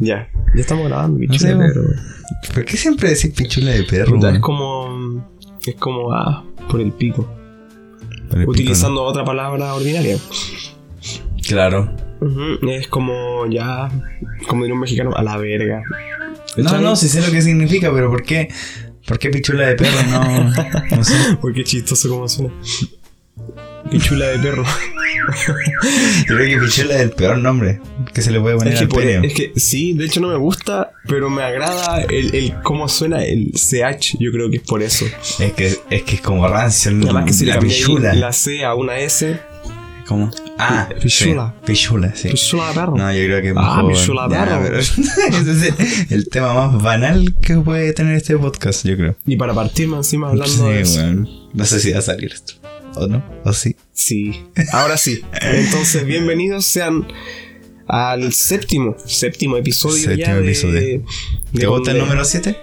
Ya, ya estamos grabando, pichula sé, de perro. ¿Por qué siempre decís pichula de perro? Es como. Es como. Ah, por el pico. Por el pico, Utilizando otra palabra ordinaria. Claro. Es como ya. Como diría un mexicano, a la verga. No, no, sí sé lo que significa, pero ¿por qué? ¿Por qué pichula de perro? No, no sé. Qué chistoso como suena. Pichula de perro. Yo creo que pichula es el peor nombre que se le puede poner Es que, al pene. es que sí, de hecho no me gusta, pero me agrada el, el cómo suena el CH. Yo creo que es por eso. Es que es que es como rancio el- Además que si la pichula. la C a una S, ¿Cómo? Ah, Pichula. sí, Pichula, sí. pichula de perro. No, yo creo que es Ah, mejor. pichula de Ya, perro. pero es el, tema más banal que puede tener este podcast, yo creo. Y para partirme encima hablando Sí, de eso. weón. No sé si va a salir esto. ¿O no? ¿O sí? Sí, ahora sí. Entonces, bienvenidos sean al séptimo, séptimo episodio Séptimo ya de, episodio. de ¿Te gusta el número 7?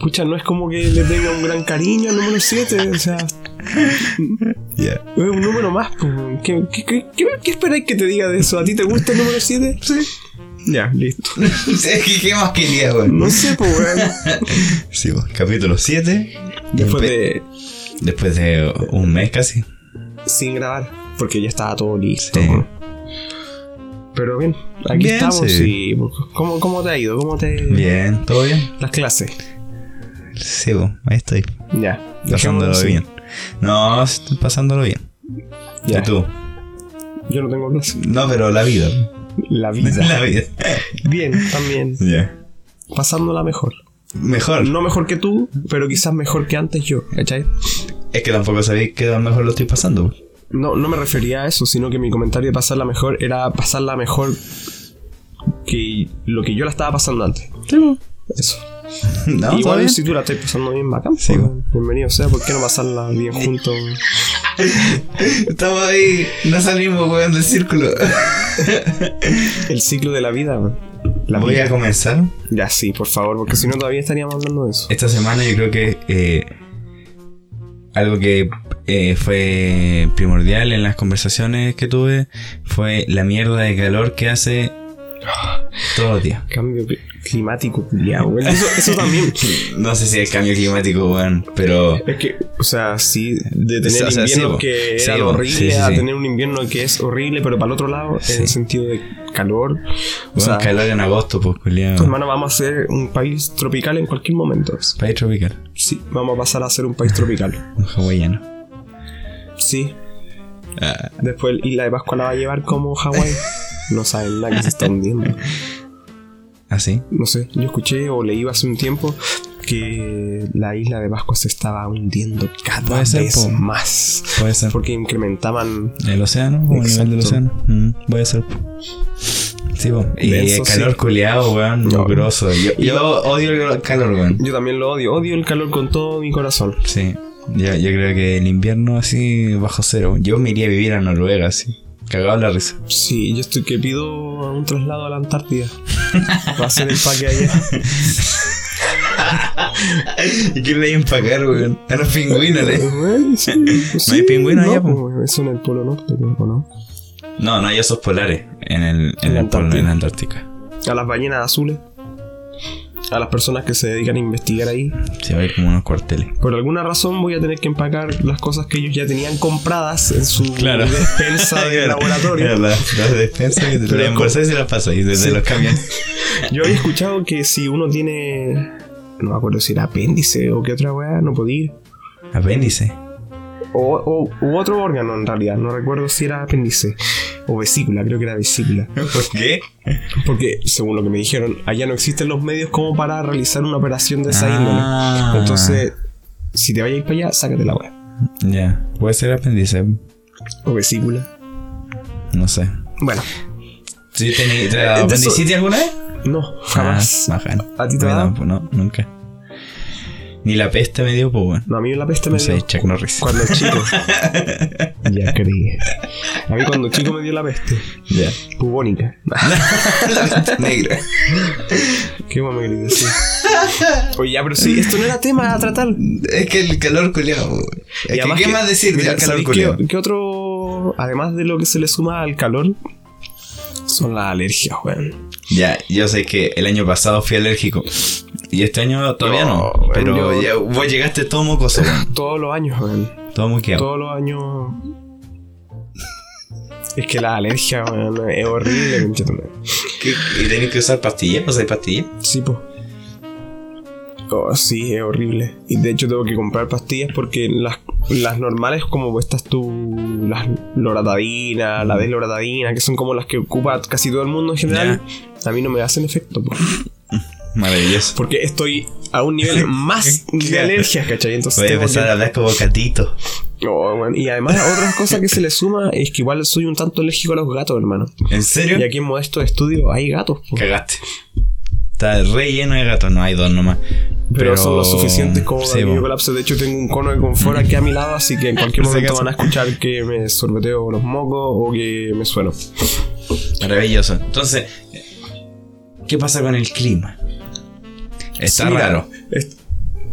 Pucha, no es como que le tenga un gran cariño al número 7, o sea, es un número más. ¿Qué, qué, qué, qué- esperáis que te diga de eso? ¿A ti te gusta el número 7? Sí. Ya, listo. ¿Qué, más quería, weón? No sé, pues, weón. Sí, pues, capítulo 7. Después de. Después de un mes casi. sin grabar, porque ya estaba todo listo. Sí. Pero bien, aquí Bien, estamos. sí. y ¿cómo, ¿Cómo te ha ido? ¿Cómo te. Bien, ¿todo bien? Las clases. Sí, ahí estoy. Ya. Pasándolo bien. No, estoy pasándolo bien. Ya. ¿Y tú? Yo no tengo clases. No, pero la vida. La vida. La vida. Bien, también. Ya. Pasándola mejor. Mejor. No mejor que tú, pero quizás mejor que antes yo, ¿cachai? Es que tampoco sabéis que mejor lo estoy pasando. No, no me refería a eso, sino que mi comentario de pasarla mejor era pasarla mejor que lo que yo la estaba pasando antes. Eso. No, ¿todo Igual bien? si tú la estás pasando bien bacán, Sí, pues, bienvenido sea, ¿por qué no pasarla bien juntos? Estamos ahí, no salimos, weón, del círculo. El ciclo de la vida, weón. La Voy a comenzar. Ya sí, por favor, porque si no todavía estaríamos hablando de eso. Esta semana yo creo que eh, algo que eh, fue primordial en las conversaciones que tuve fue la mierda de calor que hace todos los días. Cambio cli- climático, culiao, weón. Eso, eso también. No sé si es cambio climático, weón, pero Es que, o sea, sí, de tener O sea, sí, inviernos po. que Sí, Sí, sí, a sí. tener un invierno que es horrible, pero para el otro lado, en el sentido de calor. O weón, sea, calor en agosto, pues, culiao. hermano, vamos a ser un país tropical en cualquier momento. País tropical, Sí, vamos a pasar a ser un país tropical. un hawaiano. Sí, Ah, después Isla de Pascua la va a llevar como Hawái. No saben nada que se está hundiendo. ¿Así? No sé, yo escuché o leí hace un tiempo que la isla de Pascua se estaba hundiendo cada ser, vez po. más. Puede ser. Porque incrementaban ¿El océano? ¿O el nivel del océano? Mm, puede ser. po. Sí, po. Y el calor sí. culiado, weón, No. mugroso. Yo, yo odio el calor, weón. Yo también lo odio, odio el calor con todo mi corazón. Sí. Yo, yo creo que el invierno así bajo cero. Yo me iría a vivir a Noruega, así. Cagado la risa. Sí, yo estoy que pido un traslado a la Antártida. Va a ser el paque allá. ¿Y quién le hay a empacar, weón? A los pingüinos, ¿eh? Bueno, sí, pues ¿No hay pingüinos no, allá, po? pues, Eso en el Polo Norte, ¿o no? No, no hay osos polares en el, polo, en la Antártica. A las ballenas azules. A las personas que se dedican a investigar ahí. Sí, hay como unos cuarteles. Por alguna razón voy a tener que empacar las cosas que ellos ya tenían compradas en su Claro. despensa de laboratorio. Las las despensas que te como- bolsas y se las pasáis desde Sí. los camiones. Yo había escuchado que si uno tiene. No me acuerdo si era apéndice o qué otra weá, no podía ir. Apéndice. O, o- u otro órgano en realidad, no recuerdo si era apéndice o vesícula, creo que era vesícula. ¿Por qué? Porque, según lo que me dijeron, allá no existen los medios como para realizar una operación de esa Ah. índole. Entonces, si te vayas para allá, sácate la weá. Ya, puede ser apéndice, O vesícula. no sé. Bueno, ¿Sí ¿Te Eh, apendicitis alguna vez? no, jamás. Ah. ¿A ti te dado? tampoco, No, nunca. Ni la peste me dio, pues, bueno. No, a mí la peste me No sé, dio. Chuck Norris. Cuando chico. ya creí. A mí cuando chico me dio la peste. Ya. Bubónica. la peste negra. ¿Qué me quería decir? Oye, ya, pero sí, esto no era tema a tratar. Es que el calor además ¿qué que- más decir del calor qué, qué otro, además de lo que se le suma al calor, Son las alergias, weón. Ya, yo sé que el año pasado fui alérgico. Y este año todavía no. No, pero yo- ya, vos llegaste todo mocoso, weón. Todos los años, weón. Todo moqueado. Todos los años. Es que la alergia, weón, es horrible. ¿Y tenés que usar pastillas? ¿Usáis pastillas? Sí, po. Oh, sí, es horrible. Y de hecho tengo que comprar pastillas porque las, las normales, como estas tú, las loratadina, la desloratadina, que son como las que ocupa casi todo el mundo en general, a mí no me hacen efecto. Maravilloso. Porque estoy a un nivel más de alergias, ¿cachai? Entonces Voy a empezar que- a hablar como catito. Oh, bueno, Y además, otra cosa que se le suma es que igual soy un tanto alérgico a los gatos, hermano. ¿En serio? Y aquí en Modesto Estudio hay gatos, po. Cagaste. Está re lleno de gatos. No, hay dos nomás. Pero, son lo suficientes como Sí, para que po. yo colapse. De hecho, tengo un cono de confort aquí a mi lado, así que en cualquier momento van a escuchar que me sorbeteo los mocos o que me sueno. Maravilloso. Entonces, ¿qué pasa con el clima? Está Sí, raro. es-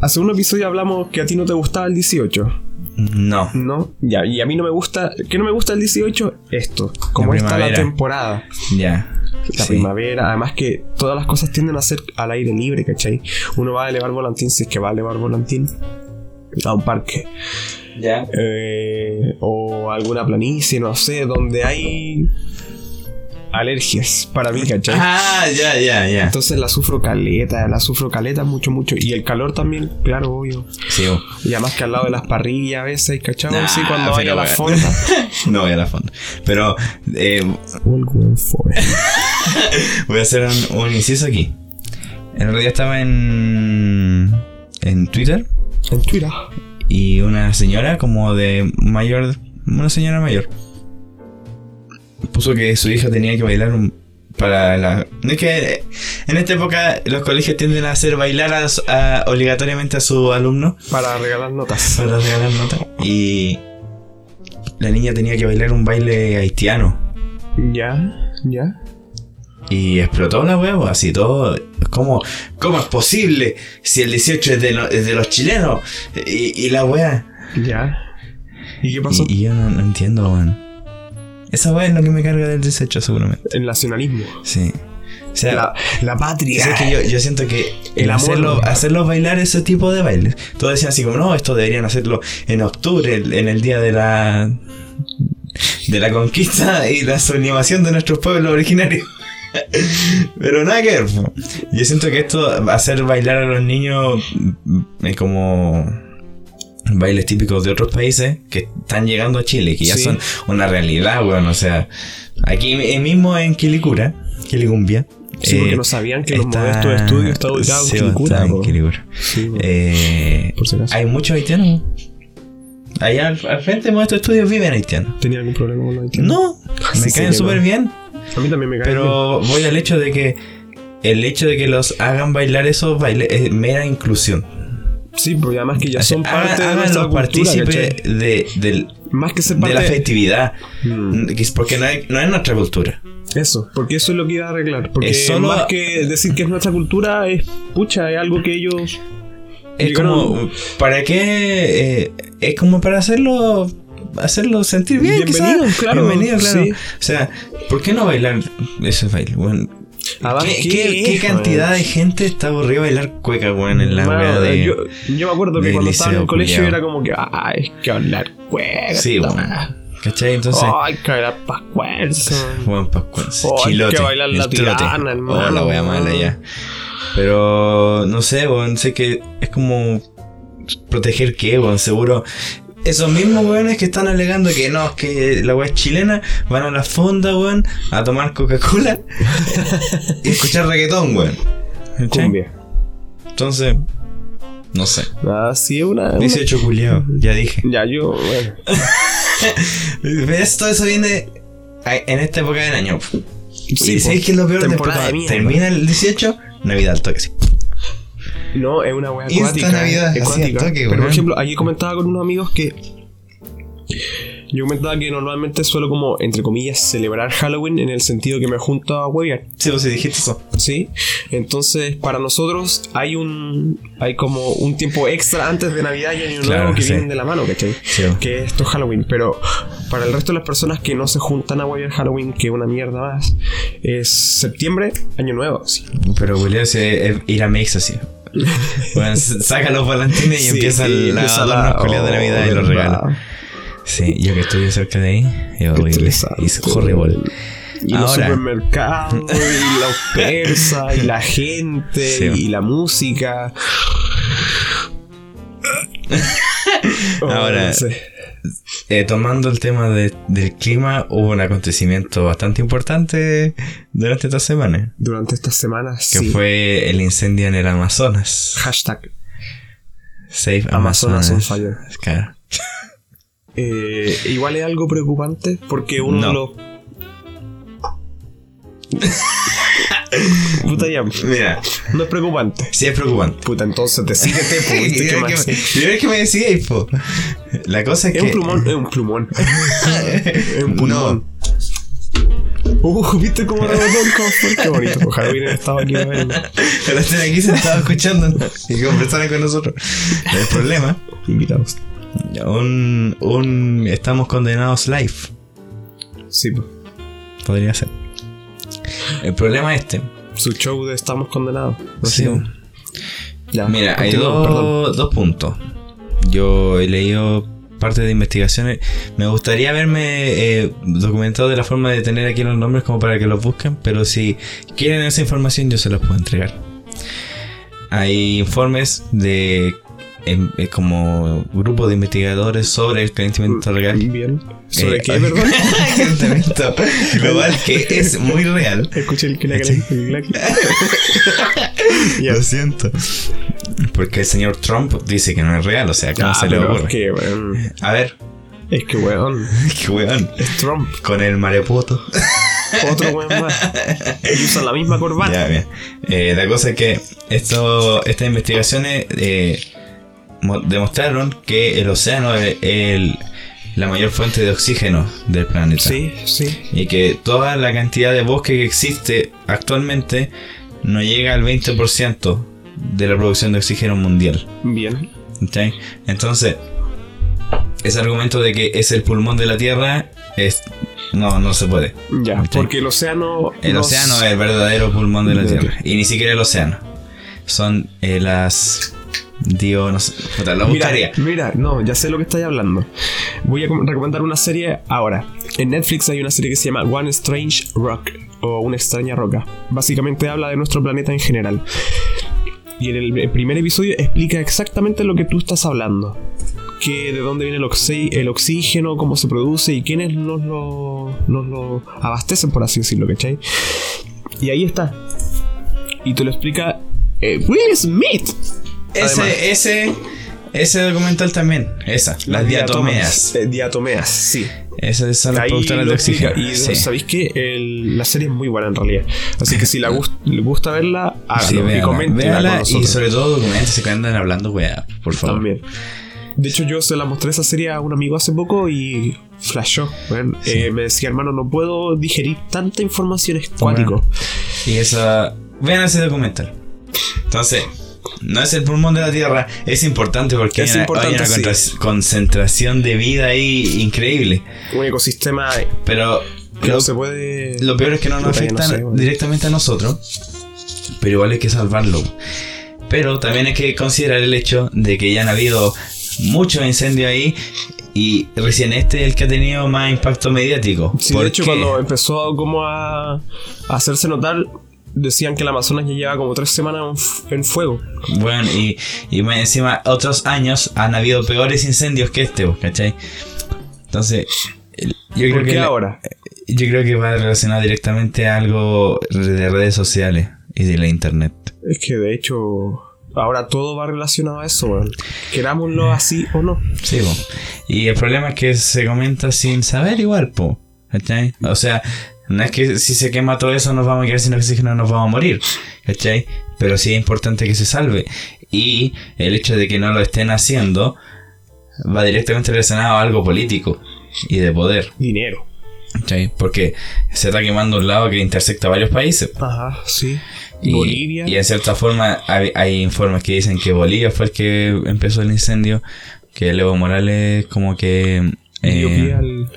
Hace un episodio hablamos que a ti no te gustaba el 18, No. ¿no? Ya, y a mí no me gusta. ¿Qué no me gusta el 18? Esto. Como La está la temporada. Ya. La Sí. primavera, además que todas las cosas tienden a ser al aire libre, ¿cachai? Uno va a elevar volantín si es que va a elevar volantín a un parque. Ya. eh, o alguna planicie, no sé, donde hay alergias para mí, ¿cachai? Ah, ya, ya, ya. Entonces la sufro caleta, la sufro caleta mucho, mucho. Y el calor también, claro, obvio. Sí, bo. Y además que al lado de las parrillas a veces, ¿cachai? Nah, sí, cuando vaya a la fonda. no voy a la fonda. Pero eh, voy a hacer un, un inciso aquí. El otro día estaba en, en Twitter En Twitter. y una señora como de mayor, una señora mayor, puso que su hija tenía que bailar un- para la... no Es que en esta época los colegios tienden a hacer bailar a su- a- obligatoriamente a sus alumnos Para regalar notas. para regalar notas. Y la niña tenía que bailar un baile haitiano. Ya, ya. Y explotó la huevo, así todo. ¿Cómo, ¿Cómo es posible si el 18 es de, lo- es de los chilenos? Y, y la wea. Ya. ¿Y qué pasó? Y, y yo no, no entiendo, weón. Esa wea es lo que me carga del 18, seguramente. El nacionalismo. Sí. O sea, La, la patria. es que yo, yo siento que el El amor. hacerlo, hacerlo bailar ese tipo de bailes. Todos decían así como, no, esto deberían hacerlo en octubre, el- en el día de la de la conquista y la sublimación de nuestros pueblos originarios. Pero nada que ver. Yo siento que esto, hacer bailar a los niños es como bailes típicos de otros países que están llegando a Chile, que ya Sí. son una realidad, weón. O sea, aquí mismo en Quilicura, Quilicumbia. Sí, eh, porque no sabían que los modestos estudios está ubicado en Quilicura, está en po. Quilicura. Sí. Eh, Por si acaso. hay muchos haitianos. Allá al, al frente de Modestos Estudios viven haitianos. ¿Tenía algún problema con los haitianos? No, me caen súper bien. A mí también me cae bien. Pero voy al hecho de que el hecho de que los hagan bailar esos bailes es mera inclusión. Sí, porque además que ya O sea, son hagan- parte de nuestra ¿cachai? de, del- Más que ser de parte la festividad. Mm, Porque no, hay- no es nuestra cultura. Eso, porque eso es lo que iba a arreglar. Porque Es solo- más que decir que es nuestra cultura, es pucha, es algo que ellos. Es Llegaron- como, ¿para qué? Eh, es como para hacerlo hacerlo sentir bien, Bienvenido, quizás. claro, Bienvenido, claro. sí. O sea, ¿por qué no bailar ese baile? Bueno, Además, ¿Qué, ¿qué qué- qué es, cantidad weón? de gente está aburrida bailar cueca, weón, en la wea de. yo, yo me acuerdo que cuando estaba en el colegio culiao. era como que, ah, es que hablar cueca. Sí, weón. ¿Cachai? Entonces, Ay, que hablar pascuenzo. Juan Pascuense, Oh, hay chilote. que bailar la tirana, hermano. Oh, la wea mala ya. Pero no sé, weón, sé que es como proteger qué, weón, seguro. Esos mismos weones que están alegando que no, es que la wea es chilena, van a la fonda, weón, a tomar Coca-Cola y escuchar reggaetón, weón. Cumbia. Entonces, no sé. Ah, sí, una. una- 18 culiao, ya dije. Ya, yo, bueno. ¿Ves? Todo eso viene en esta época del año. Sí, ¿Y sabéis po. qué es lo peor de Temporada verdad? de mierda. Termina el 18, Navidad al toque, sí. No, es una wea acuática. Navidad, es acuática. toque, Pero por ejemplo, aquí comentaba con unos amigos que Yo comentaba que normalmente suelo como, entre comillas, celebrar Halloween en el sentido que me junto a huevear. Sí, vos sí dijiste eso. ¿Sí? Entonces, para nosotros hay un. Hay como un tiempo extra antes de Navidad y Año Claro, Nuevo que sí. vienen de la mano, ¿cachai? Sí. Que esto es Halloween. Pero para el resto de las personas que no se juntan a huevear Halloween, que es una mierda más, es septiembre, Año Nuevo. Sí. Pero Julio es ir a Mix así. Bueno, saca los volantines y Sí, empieza sí, la empieza la- de oh, Navidad y los regalos. Sí, yo que estoy cerca de ahí, es horrible. Es horrible. Y los Ahora. supermercados, y los persas, y la gente, Sí. y la música. Oh, Ahora. no sé. Eh, tomando el tema de- del clima, hubo un acontecimiento bastante importante durante esta semana, Durante estas semanas, que sí. fue el incendio en el Amazonas. Hashtag Save Amazonas Amazonas. on fire. Claro. Eh, igual es algo preocupante porque uno No. de los. Puta ya. Mira, No es preocupante. sí es preocupante. Puta, entonces decídete, po, ¿viste más? que me- que me decíais, po. La cosa es, Es que. un plumón, es un plumón. es un No. pulmón. Uh, ¿viste cómo rebotó el confort? Qué bonito. Ojalá hubiera estado aquí a verlo. Pero estén aquí sentados escuchando y conversaran con nosotros. El problema, Invitados. un, un estamos condenados live. Sí, po. Podría ser. El problema es este. su show de Estamos Condenados. No Sí. Ya, Mira, hay dos, dos puntos. Yo he leído parte de investigaciones. Me gustaría haberme eh, documentado de la forma de tener aquí los nombres como para que los busquen, pero si quieren esa información yo se los puedo entregar. Hay informes de em, eh, como grupo de investigadores sobre el calentamiento global. Bien. ¿Sobre Eh, qué, perdón? calentamiento global que es muy real. Escuché el. Ya. Lo siento. Porque el señor Trump dice que no es real, o sea, ¿cómo Ah, se le ocurre? Es que, weón. A ver, Es que, weón. qué weón. Es Trump. Con el marepoto. Otro weón más. Y usa la misma corbata. ya, bien. Eh, la cosa es que esto, estas investigaciones eh, mo- demostraron que el océano es el- la mayor fuente de oxígeno del planeta. Sí, sí. Y que toda la cantidad de bosque que existe actualmente no llega al 20% de la producción de oxígeno mundial. Bien. ¿cachai? Entonces, ese argumento de que es el pulmón de la Tierra es no, no se puede. Ya, porque el océano. El nos- océano es el verdadero pulmón de la. Tierra. Y ni siquiera el océano. Son eh, las... Dios, no sé. lo Mira, buscaría. mira, no, ya sé lo que estáis hablando. Voy a com- recomendar una serie ahora. En Netflix hay una serie que se llama One Strange Rock o Una extraña roca. Básicamente habla de nuestro planeta en general. Y en el, primer episodio explica exactamente lo que tú estás hablando. Que de dónde viene el, oxi- el oxígeno, cómo se produce y quiénes nos lo, nos lo abastecen, por así decirlo, ¿cachai? Y ahí está. Y te lo explica eh, Will Smith. Además. Ese, ese, ese documental también. Esa, las, diatomeas. Eh, diatomeas, sí. Esas son las Ahí productoras lo de oxígeno. Y Sí. sabéis que la serie es muy buena en realidad. Así que si la gust- le gusta verla, háganlo Sí, y coméntenla véala con y sobre todo documentos que andan hablando weá, por favor. también. De hecho, yo se la mostré esa serie a un amigo hace poco y flashó. weón. Sí. Eh, me decía, hermano, no puedo digerir tanta información, es cuático. Y esa. Vean ese documental. Entonces, no es el pulmón de la Tierra, es importante porque Es hay una, importante, hay una sí. concentración de vida ahí increíble. Un ecosistema Pero lo, no se puede. lo peor es que no nos afecta no sé, weón. directamente a nosotros, pero igual hay que salvarlo. Pero también hay que considerar el hecho de que ya han habido muchos incendios ahí y recién este es el que ha tenido más impacto mediático. Sí, de ¿Por hecho, cuando empezó como a, a hacerse notar, decían que el Amazonas ya lleva como tres semanas en fuego. Bueno, y, y más encima otros años han habido peores incendios que este, ¿vos ¿cachai? Entonces, el- yo creo ¿Por qué ahora? yo creo que va relacionado directamente a algo de redes sociales y de la internet. Es que de hecho, ahora todo va relacionado a eso, weón. Querámoslo así o no. Sí, po. Y el problema es que se comenta sin saber igual, po. ¿Cachai? O sea, no es que si se quema todo eso nos vamos a quedar sin oxígeno, nos vamos a morir. ¿Cachai? Pero sí es importante que se salve. Y el hecho de que no lo estén haciendo va directamente relacionado a algo político. y de poder. Dinero. ¿cachai? Porque se está quemando un lado que intersecta varios países. Ajá, sí. Y, Bolivia. y en cierta forma hay, hay informes que dicen que Bolivia fue el que empezó el incendio, que Evo Morales como que dio eh,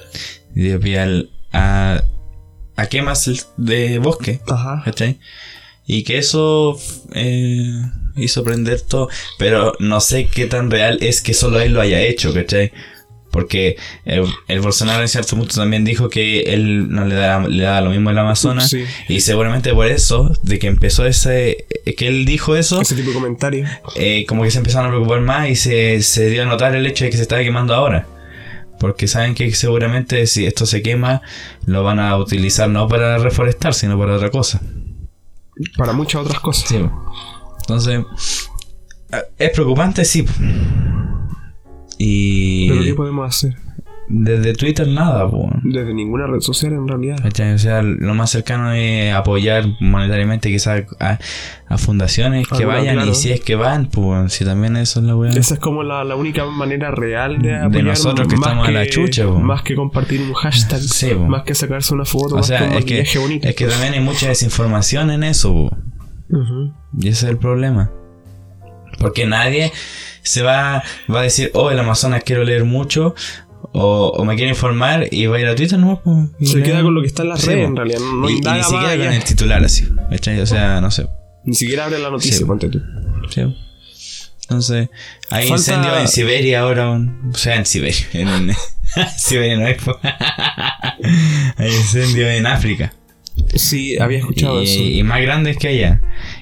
dio pie al- a, a quemas de bosque, Ajá. ¿cachai? Y que eso eh, hizo prender todo, pero no sé qué tan real es que solo él lo haya hecho, ¿cachai? Porque el, el Bolsonaro en cierto punto también dijo que él no le da, le da lo mismo el Amazonas. Sí. Y seguramente por eso, de que empezó ese, que él dijo eso, Ese tipo de comentario. eh, como que se empezaron a preocupar más y se, se dio a notar el hecho de que se estaba quemando ahora. Porque saben que seguramente si esto se quema, lo van a utilizar no para reforestar, sino para otra cosa. Para muchas otras cosas. Sí. Entonces, es preocupante, sí. Y Pero ¿qué podemos hacer? desde Twitter nada, pues. Desde ninguna red social en realidad. ¿Cachai? O sea, lo más cercano es apoyar monetariamente quizás a, a fundaciones que vayan claro. y si es que van, pues si también eso es la weá. Esa es como la, la única manera real de apoyar. nosotros que estamos a la chucha, po. Más que compartir un hashtag. Sí, más que sacarse una foto. O más sea, que un es que, bonito. es que también hay mucha desinformación en eso, po. Y ese es el problema. Porque nadie se va, va a decir, oh, el Amazonas quiero leer mucho, o, o me quiero informar, y va a ir a Twitter, ¿no? Pues, Se queda con lo que está en las Sí, redes en realidad. No, y, y ni siquiera con el titular así, ¿cachai? O sea, no sé. Ni siquiera abre la noticia, Sí, ponte tú. Sí. Entonces, hay Falta- incendios en Siberia ahora. o sea, en Siberia. En, Siberia no hay. hay incendios en África. Sí, había escuchado y, eso. y más grandes que allá.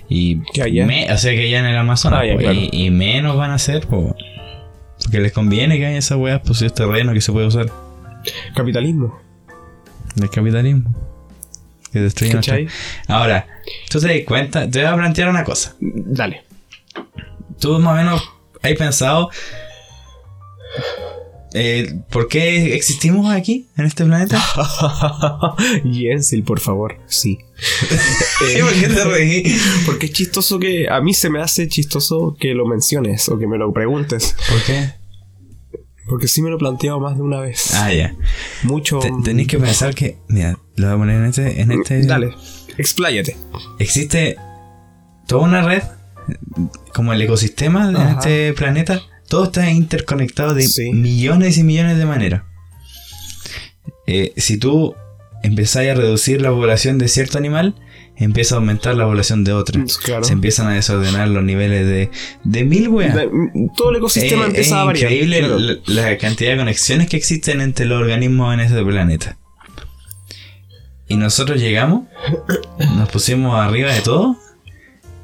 Y ¿Que allá? me- o sea, que allá en el Amazonas. Ah, ya, claro. y, y menos van a ser, po. Porque les conviene que haya esas weas, pues si es terreno que se puede usar Capitalismo. del capitalismo. Que destruye nuestra- ¿Cachai? Ahora, tú te das cuenta, te voy a plantear una cosa. Dale. ¿Tú más o menos has pensado eh, por qué existimos aquí, en este planeta? Yensil, por favor. Sí. Eh, ¿Por qué te reí? Porque es chistoso que. A mí se me hace chistoso que lo menciones o que me lo preguntes. ¿Por qué? Porque sí me lo he planteado más de una vez. Ah, ya. Mucho. Te- Tenéis que pensar que, mira, lo voy a poner en este, en este. Dale, expláyate. Existe toda una red, como el ecosistema de este planeta. Todo está interconectado de Sí. millones y millones de maneras. Eh, si tú empezás a reducir la población de cierto animal, empieza a aumentar la población de otro. Claro. Se empiezan a desordenar los niveles de, de mil weas. De- Todo el ecosistema empieza es a variar. increíble claro. la, la cantidad de conexiones que existen entre los organismos en este planeta. Y nosotros llegamos, nos pusimos arriba de todo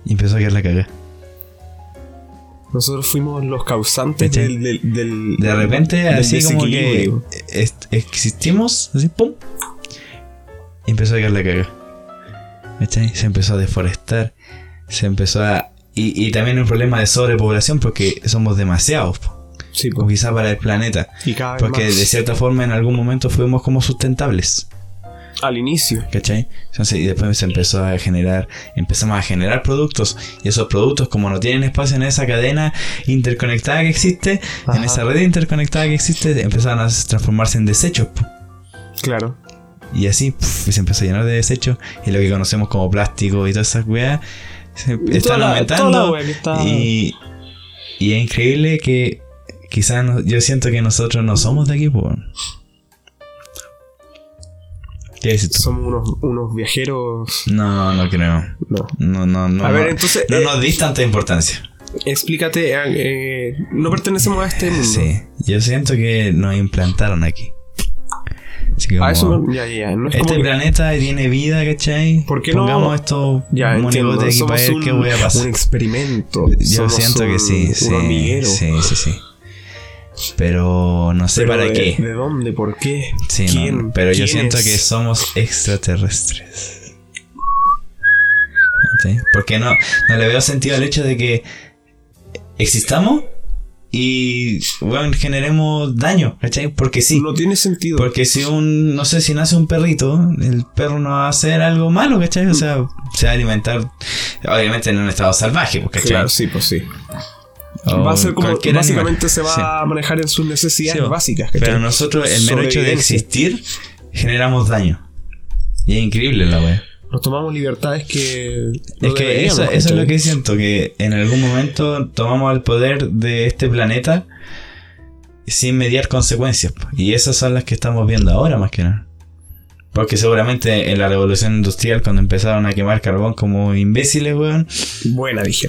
y empezó a quedar la cagada. Nosotros fuimos los causantes del, del, del- De repente, del así como que existimos, así, pum, y empezó a quedar la. ¿Cachai? Se empezó a deforestar, se empezó a. Y, y también un problema de sobrepoblación porque somos demasiados, Sí, pues. quizás para el planeta. Y cada vez Porque más. de cierta forma en algún momento fuimos como sustentables. Al inicio. ¿Cachai? Entonces, y después se empezó a generar, empezamos a generar productos. Y esos productos, como no tienen espacio en esa cadena interconectada que existe, en esa red interconectada que existe, empezaron a transformarse en desechos. Claro. Y así, puf, se empezó a llenar de desechos. Y lo que conocemos como plástico y todas esas weas, se- Y están la- aumentando. está- y, y es increíble que quizás no- yo siento que nosotros no somos de aquí, po. Somos unos, unos viajeros. No, no creo. No. No, no, no. A ver, no. entonces, No eh, nos dis tanta importancia. Explícate. eh, no pertenecemos a este mundo. Sí. Yo siento que nos implantaron aquí. Así que eso como, no- ya, ya, ya. No es este como que- planeta tiene vida, ¿cachai? ¿Por qué no? Pongamos estos Ya, entiendo. monigotes aquí Somos para ver un, qué voy a un pasar. experimento. Yo Somos siento que un- sí, un sí, sí, sí, sí. Pero no sé Pero para de, qué. ¿De dónde? ¿Por qué? Sí, no, ¿Quién? pero yo ¿Quién siento es? que somos extraterrestres. ¿Sí? Porque no, no le veo sentido al hecho de que existamos y bueno, generemos daño, ¿cachai? Porque sí. No tiene sentido. Porque si un, no sé, si nace un perrito, el perro no va a hacer algo malo, ¿cachai? O sea, se va a alimentar, obviamente en un estado salvaje, pues, ¿cachai? Claro, sí, pues sí. O va a ser como. cualquier Básicamente animal. se va Sí. a manejar en sus necesidades Sí, básicas. ¿cachai? Pero nosotros, el mero hecho de existir, generamos daño. Y es increíble la wea. Nos tomamos libertades que. no Es que eso, eso es lo que siento, que en algún momento tomamos el poder de este planeta sin mediar consecuencias. Y esas son las que estamos viendo ahora más que nada. Porque seguramente en la revolución industrial, cuando empezaron a quemar carbón como imbéciles, weón, Buena, dije.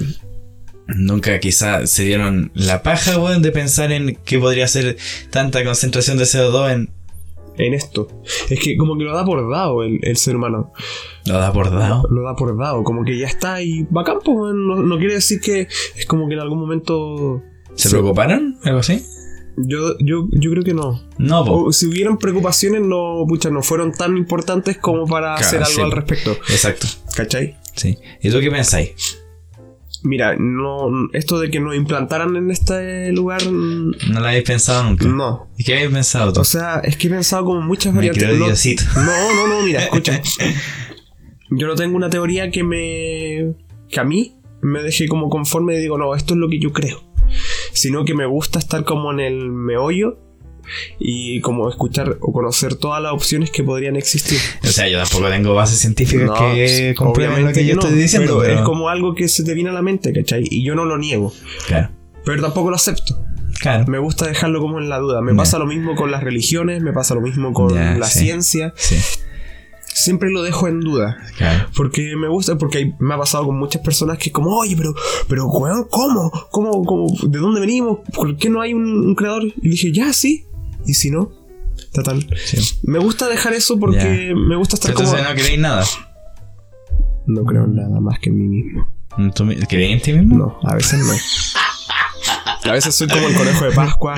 Nunca quizá se dieron la paja, weón, de pensar en qué podría ser tanta concentración de CO2 en... En esto. Es que como que lo da por dado el, el ser humano. Lo da por dado. Lo da por dado. Como que ya está y bacán, pues, weón. no, no quiere decir que es como que en algún momento. ¿Se preocuparon? ¿Algo así? Yo, yo, yo creo que no. No. O si hubieran preocupaciones, no, pucha, no fueron tan importantes como para Claro, hacer algo sí. al respecto. Exacto. ¿Cachai? Sí. ¿Y tú qué pensáis? Mira, no, esto de que nos implantaran en este lugar, ¿No lo habéis pensado nunca? no. ¿Y qué habéis pensado tú? O sea, es que he pensado como muchas Me variantes. creo no, Diosito. no, no, no, mira, escucha. Yo no tengo una teoría que me. que a mí me deje como conforme y digo, no, esto es lo que yo creo. Sino que me gusta estar como en el meollo y como escuchar o conocer todas las opciones que podrían existir. O sea, yo tampoco tengo bases científicas No, que comprueben lo que yo no, estoy diciendo, pero, pero... es como algo que se te viene a la mente, ¿cachai? Y yo no lo niego, Claro, pero tampoco lo acepto. claro. Me gusta dejarlo como en la duda. Me pasa lo mismo con las religiones, me pasa lo mismo con la sí. ciencia. Sí, Siempre lo dejo en duda. claro. Porque me gusta, porque me ha pasado con muchas personas que como, oye, pero, pero, weón, ¿cómo? ¿Cómo, cómo? ¿De dónde venimos? ¿Por qué no hay un, un creador? Y dije, ya, sí. ¿Y si no? Total. Sí. Me gusta dejar eso porque me gusta estar como... Entonces no creéis nada. No creo en nada más que en mí mismo. ¿Tú mi- ¿Creéis en ti mismo? No, a veces no. A veces soy como el conejo de Pascua.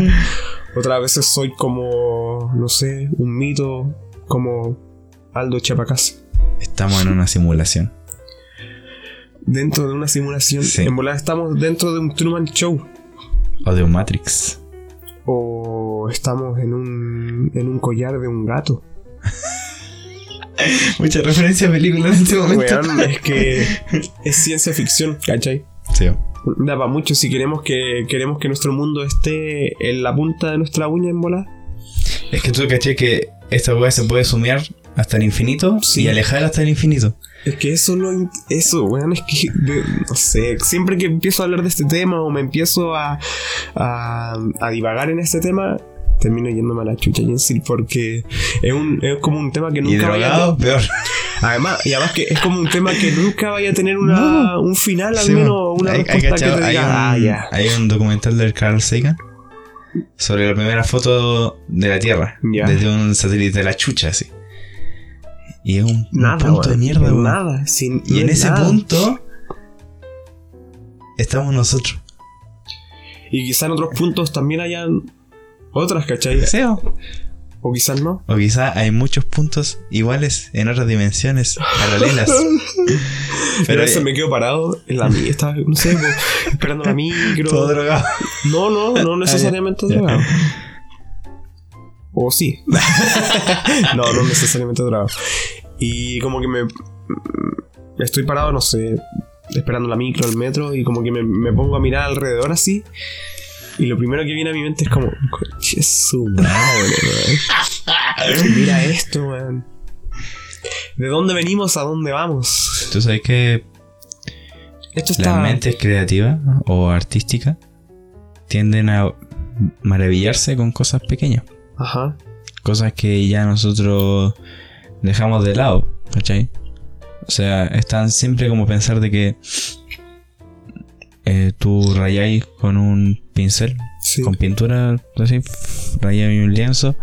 Otras veces soy como, no sé, un mito, como Aldo Chapacas. Estamos en una simulación. Dentro de una simulación. Sí. En volada estamos dentro de un Truman Show. O de un Matrix. O estamos en un, en un collar de un gato. Mucha referencia a películas en este Weón, es que es ciencia ficción, ¿cachai? Sí. Da para mucho si queremos que queremos que nuestro mundo esté en la punta de nuestra uña en volada. Es que tú caché que esta weá se puede sumear hasta el infinito Sí. y alejar hasta el infinito. Es que eso lo eso, weón, es que de- no sé, siempre que empiezo a hablar de este tema o me empiezo a, a, a divagar en este tema, termino yéndome a la chucha Jensil porque es un es como un tema que Y nunca vaya a drogado, peor. además y además que es como un tema que nunca vaya a tener una, No. un final al Sí, menos una hay- hay respuesta que te hay diga, un, ah, hay un documental del Carl Sagan sobre la primera foto de la Tierra desde un satélite de la chucha, así. Y es un, punto de mierda, weón. nada, sin, Y no en es ese nada. punto estamos nosotros. y quizá en otros puntos también hayan otras, ¿cachai? O- quizás no. O quizá hay muchos puntos iguales en otras dimensiones paralelas. Pero a veces me quedo parado en la estaba, no sé, esperando la micro. todo drogado. No, no, no necesariamente drogado. O sí. no, no necesariamente drogado. Y como que me. mm, Estoy parado, no sé, esperando la micro, el metro, y como que me, me pongo a mirar alrededor así. Y lo primero que viene a mi mente es como, coche su madre, weón. Mira esto, weón. ¿De dónde venimos a dónde vamos? Tú sabes que Esto está. las mentes creativas o artísticas tienden a maravillarse con cosas pequeñas. Ajá. Cosas que ya nosotros dejamos de lado, ¿cachai? O sea, están siempre como pensar de que eh, tú rayáis con un pincel, Sí. con pintura, así, rayáis un lienzo.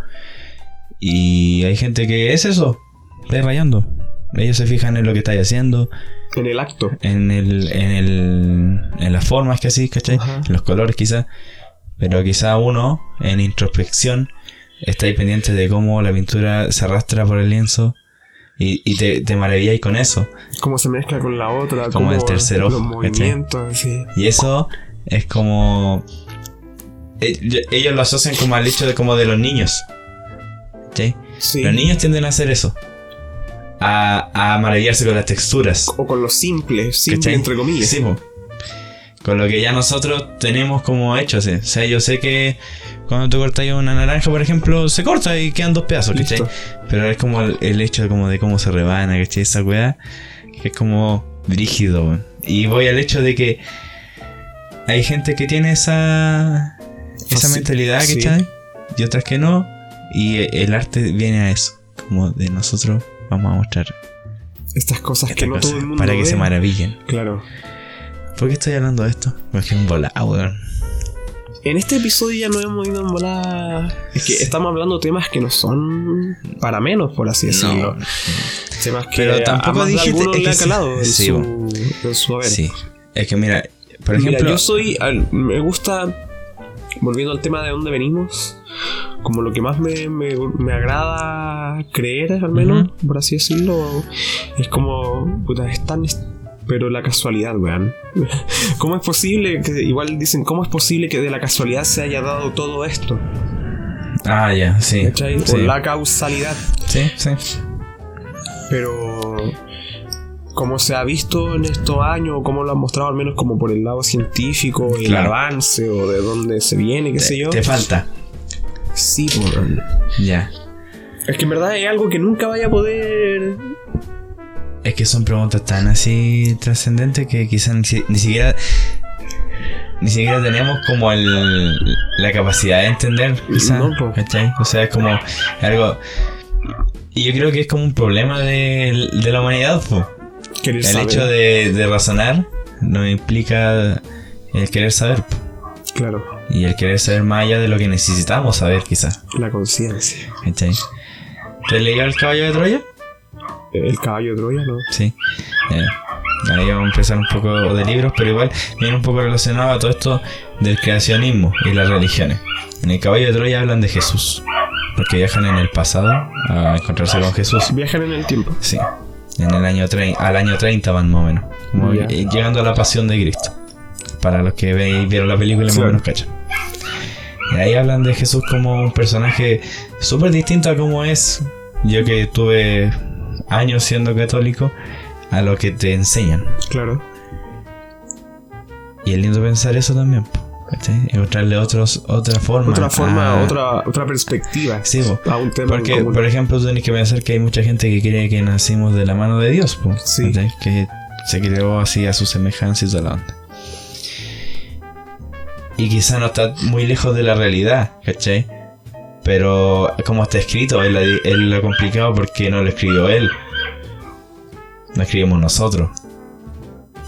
Y hay gente que es eso, estáis rayando. Ellos se fijan en lo que estáis haciendo, En el acto. en el, en el, en las formas que así, ¿cachai? Ajá. En los colores quizás. Pero quizá uno, en introspección, está ahí pendiente de cómo la pintura se arrastra por el lienzo. Y, y te, te maravilláis con eso. Cómo se mezcla con la otra. Como el tercer Los ojo, ¿cachai? movimientos, así. Y eso es como. e- Ellos lo asocian como al hecho de como de los niños. Sí. Los niños tienden a hacer eso. A, a maravillarse con las texturas. O con lo simple, simple ¿Cachai? entre comillas. Sí, po. Con lo que ya nosotros tenemos como hecho. ¿sí? O sea, yo sé que cuando tú cortas una naranja, por ejemplo, se corta y quedan dos pedazos, ¿cachai? Listo. Pero es como el, el hecho como de cómo se rebana, ¿cachai? Esa weá, que es como rígido. Y voy al hecho de que hay gente que tiene esa, esa mentalidad, sí. ¿cachai? Y otras que no. Y el arte viene a eso. Como de nosotros vamos a mostrar Estas cosas que no cosa, todo el mundo para que se maravillen. Claro. ¿Por qué estoy hablando de esto? Porque es volado, weón. En este episodio ya no hemos ido en volada. Es que estamos hablando de temas que no son para menos, por así decirlo. Temas que Pero tampoco dijiste- es que ha sí. calado en, Sí, su, en su haber. Sí. Es que mira, por Mira, ejemplo. yo soy. Me gusta. Volviendo al tema de dónde venimos. Como lo que más me, me, me agrada creer, al menos, por así decirlo, es como. Puta, es tan. Pero la casualidad, weón. ¿Cómo es posible que. Igual dicen, ¿cómo es posible que de la casualidad se haya dado todo esto? Ah, ya, sí. ¿Cachai? Sí. O la causalidad. sí, sí. Pero como se ha visto en estos años, como lo han mostrado al menos como por el lado científico, el avance o de dónde se viene, qué sé yo. Te falta. Sí, por... Ya. Es que en verdad es algo que nunca vaya a poder... Es que son preguntas tan así trascendentes que quizás ni, si- ni siquiera. Ni siquiera tenemos como el, la capacidad de entender, quizás. No. O sea, es como algo. Y yo creo que es como un problema de, de la humanidad, po. El saber. hecho de, de razonar no implica el querer saber, po. Claro, Y el querer saber más allá de lo que necesitamos saber, quizás. la conciencia. ¿Cachai? ¿Te leído El caballo de Troya? El caballo de Troya, ¿no? Sí. Eh, ahí vamos a empezar un poco de libros, pero igual viene un poco relacionado a todo esto del creacionismo y las religiones. En el caballo de Troya hablan de Jesús, porque viajan en el pasado a encontrarse con Jesús. Viajan en el tiempo. Sí. En el año al año 30 van más o menos. Como eh, llegando a la pasión de Cristo. Para los que ve- vieron la película más o menos cachan. Y ahí hablan de Jesús como un personaje súper distinto a como es. Yo que tuve años siendo católico, a lo que te enseñan. Claro. Y es lindo pensar eso también. ¿cachai? Encontrarle otros, otra forma. Otra forma, a- otra, otra perspectiva. Sí, po. A un tema Porque, común. por ejemplo, tú tienes que pensar que hay mucha gente que cree que nacimos de la mano de Dios, Sí. que se creó así a su semejanza y toda la onda. Y quizá no está muy lejos de la realidad, ¿cachai? Pero como está escrito, es lo complicado porque no lo escribió él. Lo escribimos nosotros.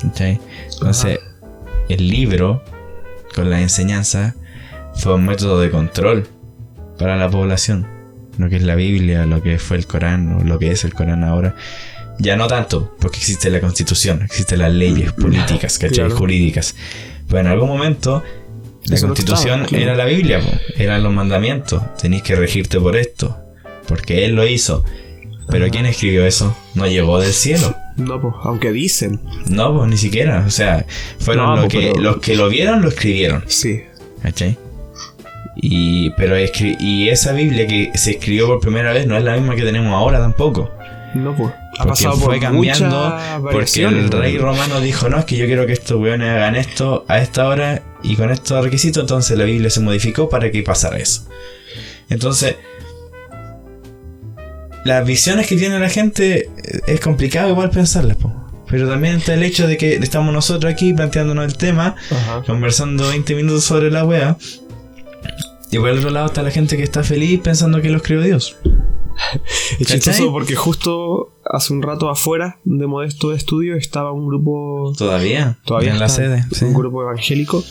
Entonces, el libro, con la enseñanza, fue un método de control para la población. Lo que es la Biblia, lo que fue el Corán, o lo que es el Corán ahora. Ya no tanto, porque existe la constitución, existen las leyes políticas, ¿cachai? Claro. Jurídicas. Pero en algún momento, la Eso no constitución estaba, era la Biblia, po, eran los mandamientos. Tenéis que regirte por esto, porque Él lo hizo. Pero ¿quién escribió eso? No llegó del cielo. No, pues, aunque dicen. No, pues ni siquiera. O sea, fueron No, los, que, pero- los que lo vieron, lo escribieron. Sí. ¿Cachai? Y, pero escri- y esa Biblia que se escribió por primera vez no es la misma que tenemos ahora tampoco. No, pues. Ha Porque pasado fue por cambiando. Porque el rey romano dijo: No, es que yo quiero que estos weones hagan esto a esta hora y con estos requisitos. Entonces la Biblia se modificó para que pasara eso. Entonces, las visiones que tiene la gente eh, es complicado igual pensarlas, po. Pero también está el hecho de que estamos nosotros aquí planteándonos el tema Ajá. conversando 20 minutos sobre la wea. Y por el otro lado está la gente que está feliz pensando que los creó Dios. Es chistoso porque justo hace un rato afuera de Modesto de Estudio estaba un grupo. Todavía. Todavía en la sede. sí. Un grupo evangélico.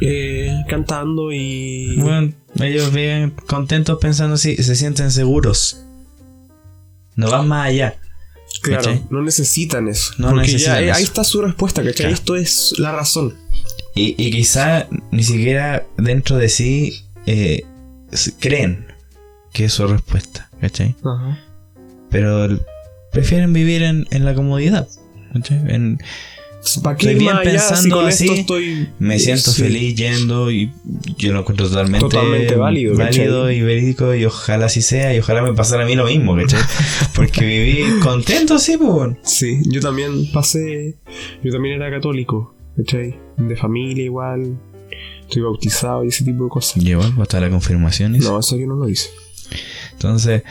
Eh, cantando y. Bueno, ellos viven contentos pensando si se sienten seguros. No van más allá. claro, ¿cachai? no necesitan eso. No porque necesitan ya eh, eso. ahí está su respuesta, ¿cachai? Claro. Esto es la razón. Y, y quizá ni siquiera dentro de sí eh, creen que es su respuesta. ¿Cachai? Ajá. Pero prefieren vivir en, en la comodidad. ¿cachai? En, ¿Para qué bien más allá si pensando así, estoy... Me siento Sí. feliz yendo y yo lo encuentro totalmente, Totalmente válido, válido ¿cachai? y verídico y ojalá así sea y ojalá me pasara a mí lo mismo, ¿cachai? Porque viví contento así, pues. Sí, yo también pasé. Yo también era católico, ¿cachai? De familia igual. Estoy bautizado y ese tipo de cosas. Llevo hasta la confirmación. No, eso yo no lo hice. Entonces,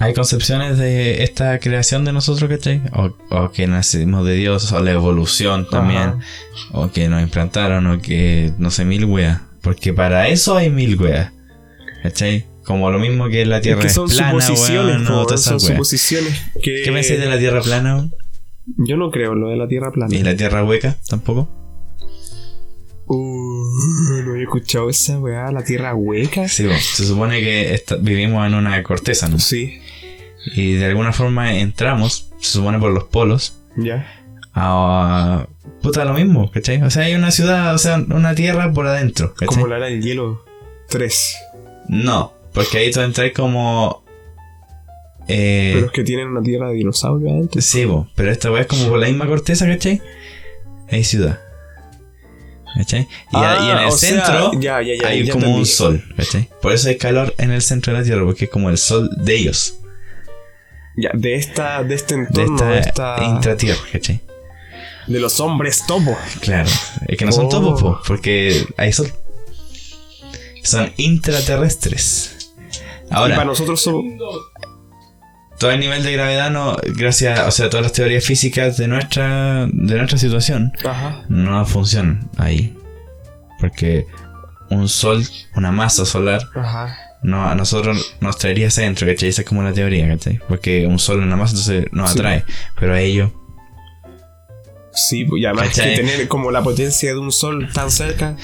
hay concepciones de esta creación de nosotros, ¿cachai? O, o que nacimos de Dios, o la evolución también, Ajá. o que nos implantaron, o que no sé, mil weas. Porque para eso hay mil weas, ¿cachai? Como lo mismo que la Es Tierra es, plana, suposiciones, weón, no, son weas. suposiciones que. ¿Qué pensáis de la Tierra plana? weón? Yo no creo en lo de la tierra plana. ¿Y la Tierra hueca tampoco? Uh, no he escuchado esa weá, la tierra hueca. Sí, se supone que vivimos en una corteza, ¿no? Sí, Y de alguna forma entramos, se supone por los polos, ya. a... Puta, lo mismo, ¿cachai? O sea, hay una ciudad, o sea, una tierra por adentro, ¿cachai? Como la era del hielo 3. No, porque ahí tú entras como... Eh, Pero es que tienen una tierra de dinosaurio adentro. Sí, bo, pero esta weá es como por la misma corteza, ¿cachai? Hay ciudad. ¿Cachai? Y, a- y en Ah, el sea, centro ya, ya, ya, hay como un sol, ¿cachai? Por eso hay calor en el centro de la Tierra, porque es como el sol de ellos, Ya, de esta, de este entorno, de, esta esta, intratierra, ¿cachai? de los hombres topo. Claro, es que no son Oh. topos, po, porque hay sol. Son intraterrestres. y para Ahora, nosotros todo el nivel de gravedad no, gracias, o sea, todas las teorías físicas de nuestra, de nuestra situación, Ajá. no funcionan ahí. Porque un sol, una masa solar, Ajá. No, a nosotros nos traería centro, ¿cachai? Esa es como la teoría, ¿cachai? Porque un sol, una masa, entonces nos Sí. atrae. Pero a ellos, Sí, y además ¿Cachai? que tener como la potencia de un sol tan cerca.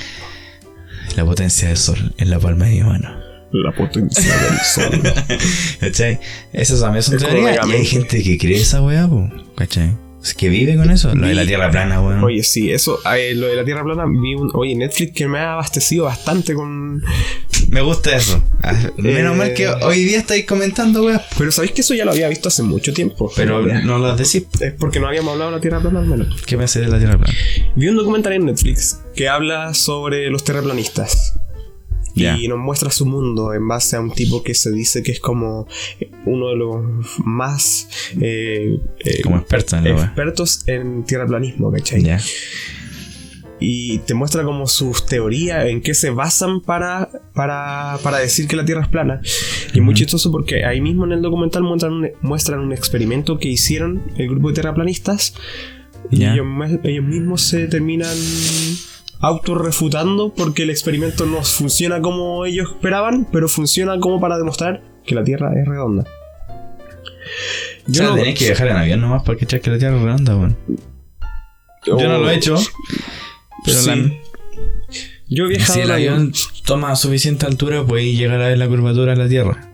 la potencia del sol en la palma de mi mano. La potencia del sol. ¿Cachai? Esas también son Es teorías. Y hay gente que cree esa weá, ¿cachai? Es que vive con eso. Lo de la tierra plana, weón. Oye, sí, eso, eh, lo de la tierra plana, vi un. Oye, Netflix que me ha abastecido bastante con. Me gusta eso. Ah, Menos Eh, mal que hoy día estáis comentando, weá. Pero sabéis que eso ya lo había visto hace mucho tiempo. Pero realidad. no lo decís. Es porque no habíamos hablado de la tierra plana al menos. ¿Qué pensé de la tierra plana? Vi un documental en Netflix que habla sobre los terraplanistas. Y nos muestra su mundo en base a un tipo que se dice que es como uno de los más eh, eh, Como experto en expertos en tierraplanismo, ¿cachai? Ya. Y te muestra como sus teorías, en qué se basan para, para, para decir que la Tierra es plana. Y es muy chistoso porque ahí mismo en el documental muestran un, muestran un experimento que hicieron el grupo de terraplanistas. Y ellos, mismos se terminan autorrefutando porque el experimento no funciona como ellos esperaban, pero funciona como para demostrar que la Tierra es redonda. O sea, no- tenés que viajar en avión nomás para que que la tierra es redonda, weón. Yo no lo he hecho. Pero Sí. la- Yo he viajado si el avión toma suficiente altura, puedes llegar a ver la curvatura de la tierra.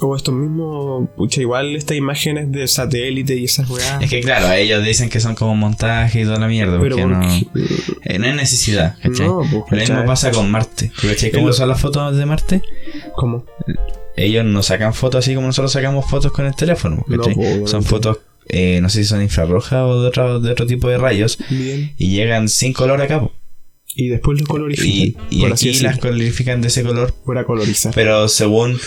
O estos mismos, pucha, igual estas imágenes de satélite y esas weas. Es que claro, ellos dicen que son como montaje y toda la mierda. pero porque no, eh, no hay necesidad, ¿cachai? No, pues, lo mismo pasa con Marte. ¿Tú cachai cómo son las fotos de Marte? ¿Cómo? Ellos no sacan fotos así como nosotros sacamos fotos con el teléfono, No, ¿cachai? pues, son fotos, eh, no sé si son infrarrojas o de otro, de otro tipo de rayos. Bien. Y llegan sin color a cabo. Y después lo Y, colorifican. y así aquí las colorifican de ese color Para colorizar. Pero según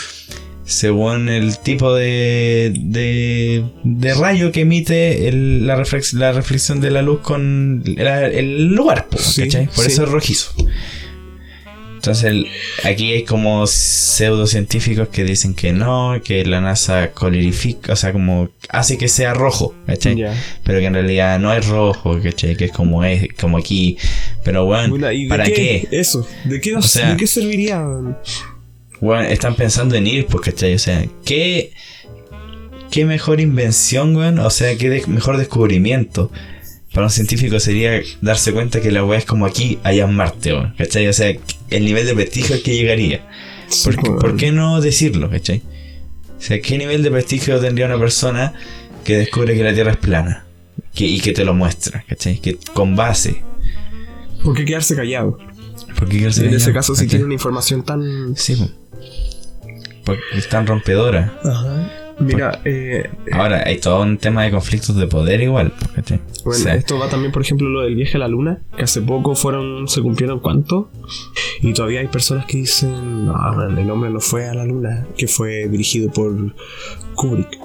según el tipo de, de, de rayo que emite el- la, reflex- la reflexión de la luz con la- el lugar. Por sí. eso es rojizo. Entonces el- aquí hay como pseudocientíficos que dicen que no, que la NASA colorifica, o sea, como hace que sea rojo, ¿cachai? Pero que en realidad no es rojo, ¿cachai? Que es como es, como aquí. Pero bueno, Puta, ¿y de ¿para qué? Eso. ¿De qué, nos- O sea- ¿de qué serviría? Bueno, están pensando en ir, pues, ¿cachai? O sea, ¿qué, qué mejor invención, weón? O sea, qué de- mejor descubrimiento para un científico sería darse cuenta que la weá es como aquí, allá en Marte, weón, ¿cachai? O sea, el nivel de prestigio al que llegaría. ¿Por, Sí, qué- weón. por qué no decirlo, cachai? O sea, ¿qué nivel de prestigio tendría una persona que descubre que la Tierra es plana? Que, y que te lo muestra, ¿cachai? Que con base. ¿Por qué quedarse callado? ¿Por qué quedarse en ese caso, si cachai? tiene una información tan. Sí, po. Porque es tan rompedora. Ajá. Mira, eh, Ahora, hay todo un tema de conflictos de poder igual. O bueno, sea, esto va también, por ejemplo, lo del viaje a la luna, que hace poco fueron, se cumplieron cuánto, y todavía hay personas que dicen, no, man, el hombre no fue a la luna, que fue dirigido por Kubrick.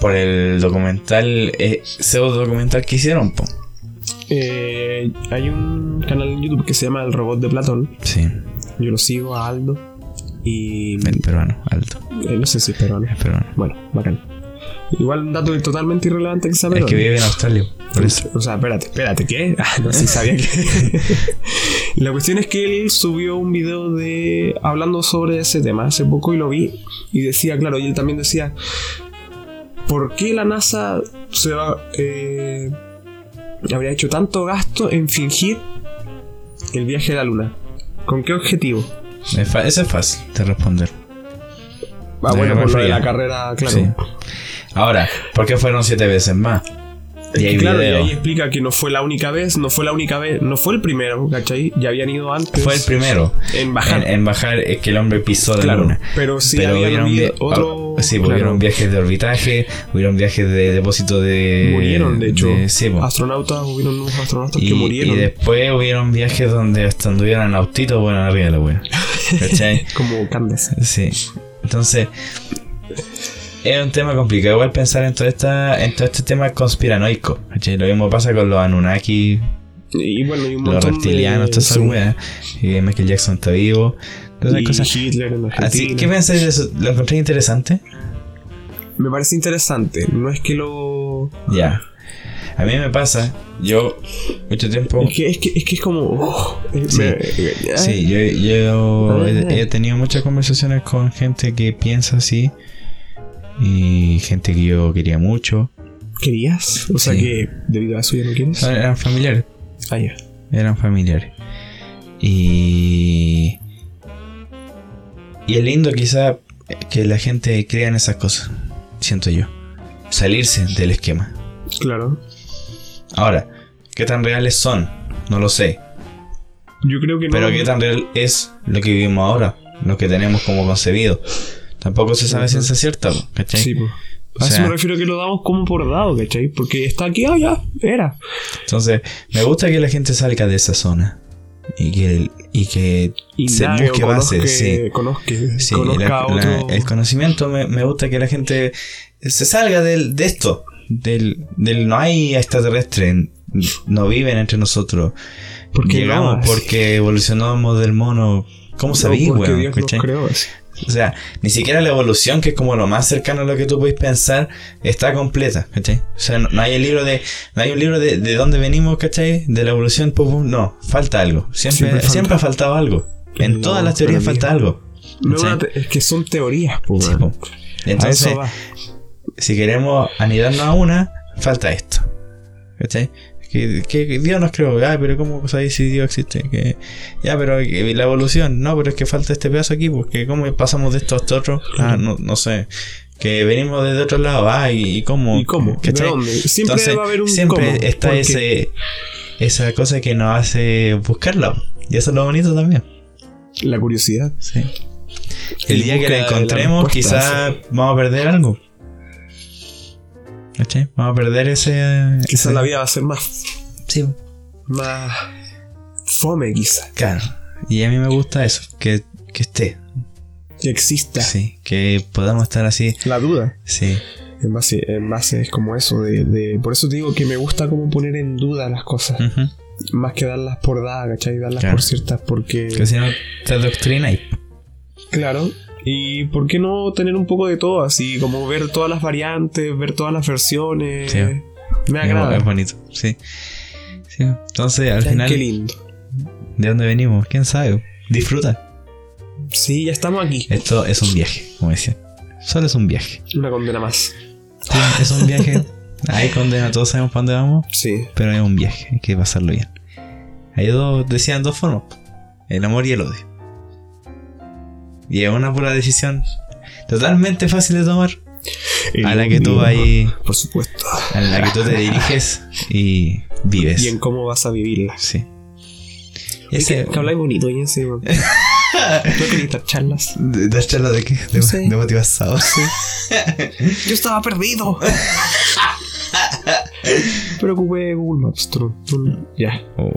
por el documental, eh, pseudo documental que hicieron, po. Eh, hay un canal en YouTube que se llama El Robot de Platón, Sí, yo lo sigo a Aldo, y el peruano, alto. eh, no sé si es peruano. Es peruano. Bueno, bacán. Igual un dato totalmente irrelevante que sea Es que vive en Australia, por eso. O sea, espérate, espérate, ¿qué? Ah, no, sí sabía que. La cuestión es que él subió un video de. hablando sobre ese tema hace poco y lo vi. Y decía, claro, y él también decía. ¿Por qué la NASA se va. eh, habría hecho tanto gasto en fingir el viaje a la Luna? ¿Con qué objetivo? Es fa- Eso es fácil de responder. Ah, bueno, por lo de la carrera, claro. Sí. Ahora, ¿por qué fueron siete veces más? Y hay claro, y ahí explica que no fue la única vez, no fue la única vez, no fue el primero, ¿cachai? Ya habían ido antes. Fue el primero En bajar. en, en bajar es que el hombre pisó la Claro, luna. pero sí pero hubieron, vi- otro- ah, sí, claro. hubieron viajes de orbitaje, hubieron viajes de depósito de. murieron, de hecho. sí, po. astronautas, hubieron unos astronautas y, que murieron. y después hubieron viajes donde hasta anduvieran en autito, bueno, arriba de la wea. ¿Cachai? Como Candace. Sí. Entonces, es un tema complicado igual pensar en todo, esta, en todo este tema conspiranoico. ¿cachai? Lo mismo pasa con los Anunnaki, Y bueno, y un los reptilianos, de... todas esas sí. weas. Y Michael Jackson está vivo. Todas Y cosas. Hitler en. Así, ¿qué pensáis de eso? ¿Lo encontré interesante? Me parece interesante. No es que lo. Ya. A mí me pasa, yo mucho tiempo... Es que es, que, es, que es como. oh, Sí. me- Sí, yo, yo Ah. he, he tenido muchas conversaciones con gente que piensa así y gente que yo quería mucho. ¿Querías? O sea Sí. que debido a eso ya no quieres. Eran familiares, Ah, ya. eran familiares. Y... Y es lindo quizá que la gente crea en esas cosas, siento yo. Salirse del esquema. Claro. Ahora, ¿qué tan reales son? No lo sé. Yo creo que no. Pero qué tan real es lo que vivimos ahora, lo que tenemos como concebido. Tampoco se sabe ciencia cierta, ¿cachai? Sí. O A eso me refiero que lo damos como por dado, ¿cachai? Porque está aquí, ah, ya, era. Entonces, me gusta que la gente salga de esa zona y que, y que se busque bases, sí. conozca, Sí, conozca la- la- el conocimiento me, me gusta que la gente se salga del, de esto, del, del no hay extraterrestre, no viven entre nosotros. ¿Por qué Llegamos no? porque evolucionamos del mono. ¿Cómo No, así. O sea, ni siquiera la evolución, que es como lo más cercano a lo que tú puedes pensar, está completa, ¿cachai? O sea, no, no hay el libro de, no hay un libro de, de dónde venimos, ¿cachai? De la evolución, pum, no, falta algo. Siempre, Siempre ha faltado algo. En No, todas las teorías falta algo. No es que son teorías, Sí, po. a Entonces. Si queremos anidarnos a una, falta esto. ¿Cachai? Que, que Dios nos creó, ah, pero ¿cómo sabéis si Dios existe? Que, ya, pero que la evolución, no, pero es que falta este pedazo aquí, porque ¿cómo pasamos de esto a esto otro? Ah, no, no sé. Que venimos desde otro lado, ah, ¿y, y cómo? ¿Y cómo? ¿De dónde? Siempre Entonces, va a haber un siempre cómo, está porque- ese esa cosa que nos hace buscarla. Y eso es lo bonito también. La curiosidad. Sí. El día que la encontremos, quizás vamos a perder algo. ¿Cachai? Vamos a perder ese. Quizás ese- la vida va a ser más, Sí, más fome, quizás. claro. Y a mí me gusta eso, que, que esté. Que exista Sí, que podamos estar así. la duda. Sí, En base, en base es como eso de, de- Por eso te digo que me gusta como poner en duda las cosas. Más que darlas por dadas, ¿cachai? Darlas Claro. por ciertas porque... que si no te adoctrina y. Claro. Y por qué no tener un poco de todo, así como ver todas las variantes, ver todas las versiones. Sí. Me agrada. es bonito, sí. sí. Entonces, al final, Qué lindo. ¿de dónde venimos? ¿Quién sabe? Disfruta. Sí, ya estamos aquí. Esto es un viaje, como decía. Solo es un viaje. Una condena más. Sí, es un viaje. Ahí condena, todos sabemos para dónde vamos. Sí. Pero es un viaje, hay que pasarlo bien. Hay dos, decían dos formas: el amor y el odio. Y es una pura decisión totalmente fácil de tomar. a la que tú ahí, Por supuesto. a la que tú te diriges y vives. Y en cómo vas a vivirla. Sí. Oye, Ese, que, que habláis bonito, Jensi, weón. ¿No querías dar charlas? ¿De, ¿Dar charlas de qué? De, No sé. de motivación. Yo estaba perdido. Pero ocupé Google Maps, tú, tú- Ya. Oh,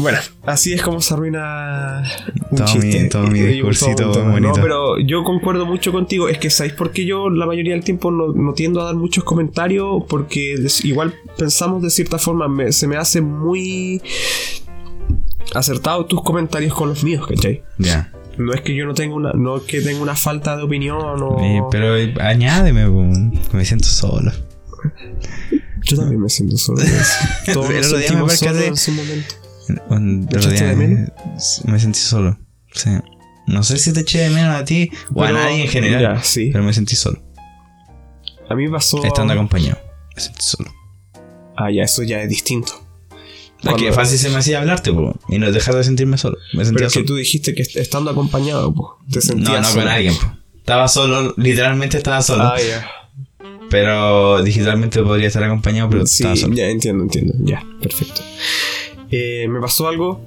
Bueno, así es como se arruina un Todo mi- chiste. todo mi discursito todo bonito. No, pero yo concuerdo mucho contigo. Es que, ¿sabéis por qué yo la mayoría del tiempo no, no tiendo a dar muchos comentarios? Porque des- igual pensamos de cierta forma, me- se me hace muy acertado tus comentarios con los míos, ¿cachai? ya. No es que yo no tenga una, no es que tenga una falta de opinión o... Eh, pero eh, añádeme, po, me siento solo. Yo también me siento solo. Todos El nos sentimos solos en su momento. Un- ¿Te el otro echaste día de? Me sentí solo. Sí. No sé si te eché de menos a ti o a nadie en general. ya, sí. Pero me sentí solo. A mí pasó... Estando acompañado. Me sentí solo. Ah, ya, eso ya es distinto. Es que Cuando- fácil se me hacía hablarte, po, y no dejar de sentirme solo. Me sentía Pero es que tú dijiste que est- estando acompañado, pues, te sentías No, no solo. con alguien, po. Estaba solo, literalmente estaba solo. Ah, ya. Pero digitalmente podría estar acompañado, pero Sí, estaba solo. ya entiendo, entiendo. Ya, perfecto. Eh, me pasó algo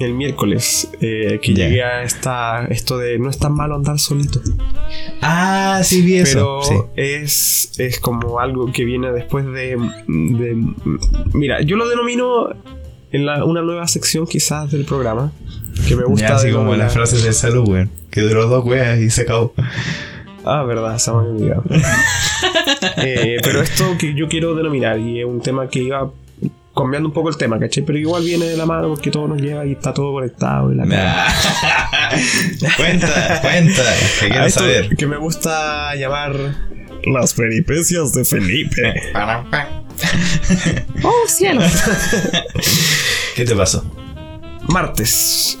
el miércoles que que Ya. llegué a esta, esto de no es tan malo andar solito. Ah, sí, vi Pero eso. Sí. es, es como algo que viene después de, de- Mira, yo lo denomino en la- una nueva sección quizás del programa. Que me gusta Ya, así como la- las frases de salud, weón. Que duró dos weas y se acabó. Ah, verdad, se me olvidado. Eh, pero esto que yo quiero denominar, y es un tema que iba cambiando un poco el tema, ¿cachai? Pero igual viene de la mano porque todo nos lleva y está todo conectado. Y la cuenta, cuenta. Que quiero esto saber. que me gusta llamar las peripecias de Felipe. ¡Oh, cielo! ¿Qué te pasó? Martes.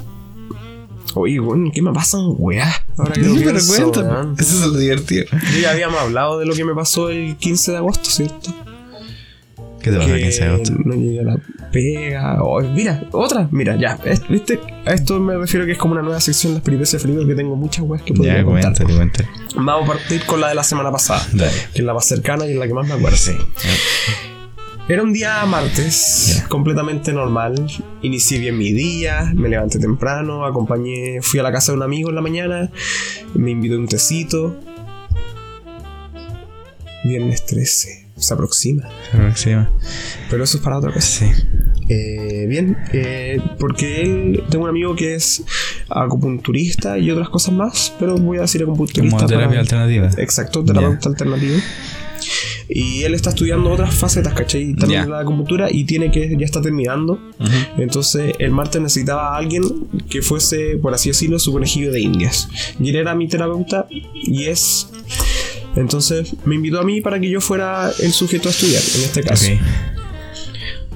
Oye, weón, ¿qué me pasa, weá? Ahora que lo Sí, pero weón. Eso es lo divertido. Yo ya habíamos hablado de lo que me pasó el 15 de agosto, ¿cierto? ¿Qué te pasó el que 15 de agosto? no llegué a la pega. Oh, mira, otra. Mira, ya. ¿Viste? A esto me refiero que es como una nueva sección de las peripecias de Felipe que tengo muchas weas que podría Ya, contar. cuéntale, cuéntale. Vamos a partir con la de la semana pasada. Dale. Que es la más cercana y es la que más me acuerdo. Sí. Era un día martes, completamente normal. Inicié bien mi día, me levanté temprano, acompañé, fui a la casa de un amigo en la mañana, me invitó un tecito. Viernes 13, se aproxima. Se aproxima. Pero eso es para otra cosa. Sí. Eh, bien, eh, porque él, tengo un amigo que es acupunturista y otras cosas más, pero voy a decir acupunturista. Como terapia para- alternativa. Exacto, terapeuta alternativo. Y él está estudiando otras facetas, ¿cachai? También la acupuntura y tiene que, ya está terminando. Entonces el martes necesitaba a alguien que fuese, por así decirlo, su conejillo de indias. Y él era mi terapeuta y es... Entonces me invitó a mí para que yo fuera el sujeto a estudiar, en este caso.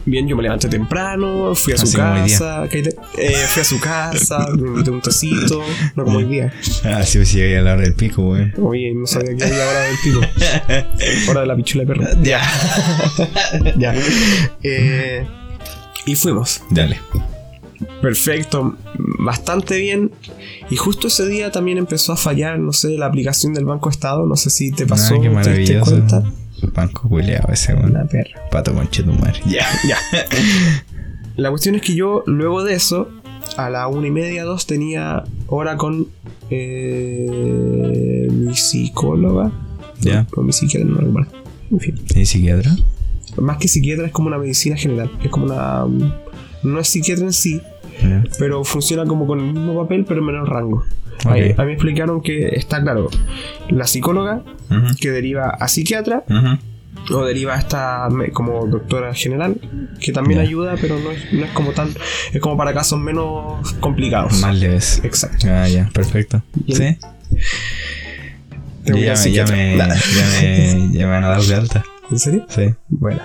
Bien, yo me levanté temprano, fui a su Así hoy día. casa. Eh, fui a su casa, me invité un tecito, no como hoy día. Ah, sí, pues llegué a la hora del pico, weón. Oye, no sabía que era la hora del pico. Hora de la pichula de perro. Ya. Ya. Eh, y fuimos. Dale. Perfecto, bastante bien. Y justo ese día también empezó a fallar, no sé, la aplicación del Banco Estado. No sé si te pasó. Ah, qué ¿te maravilloso. cuenta? Banco culeado ese, weón. Una perra. Pato conchetumar. Ya. Ya. La cuestión es que yo, luego de eso, a la una y media, dos, tenía hora con eh, mi psicóloga. Ya. O mi psiquiatra, no recuerdo. En fin. ¿Tienes psiquiatra? Más que psiquiatra, es como una medicina general. Es como una. um, No es psiquiatra en sí, Pero funciona como con el mismo papel, pero en menor rango. Ahí, a mí me explicaron que está claro la psicóloga que deriva a psiquiatra Ujú. o deriva a esta como doctora general que también ayuda pero no es, no es como tan es como para casos menos complicados Más leves. exacto Ah, ya, perfecto. ¿Sí? Ya, me, ya, me, ya, me, ya me van a dar de alta. ¿en serio? Sí. bueno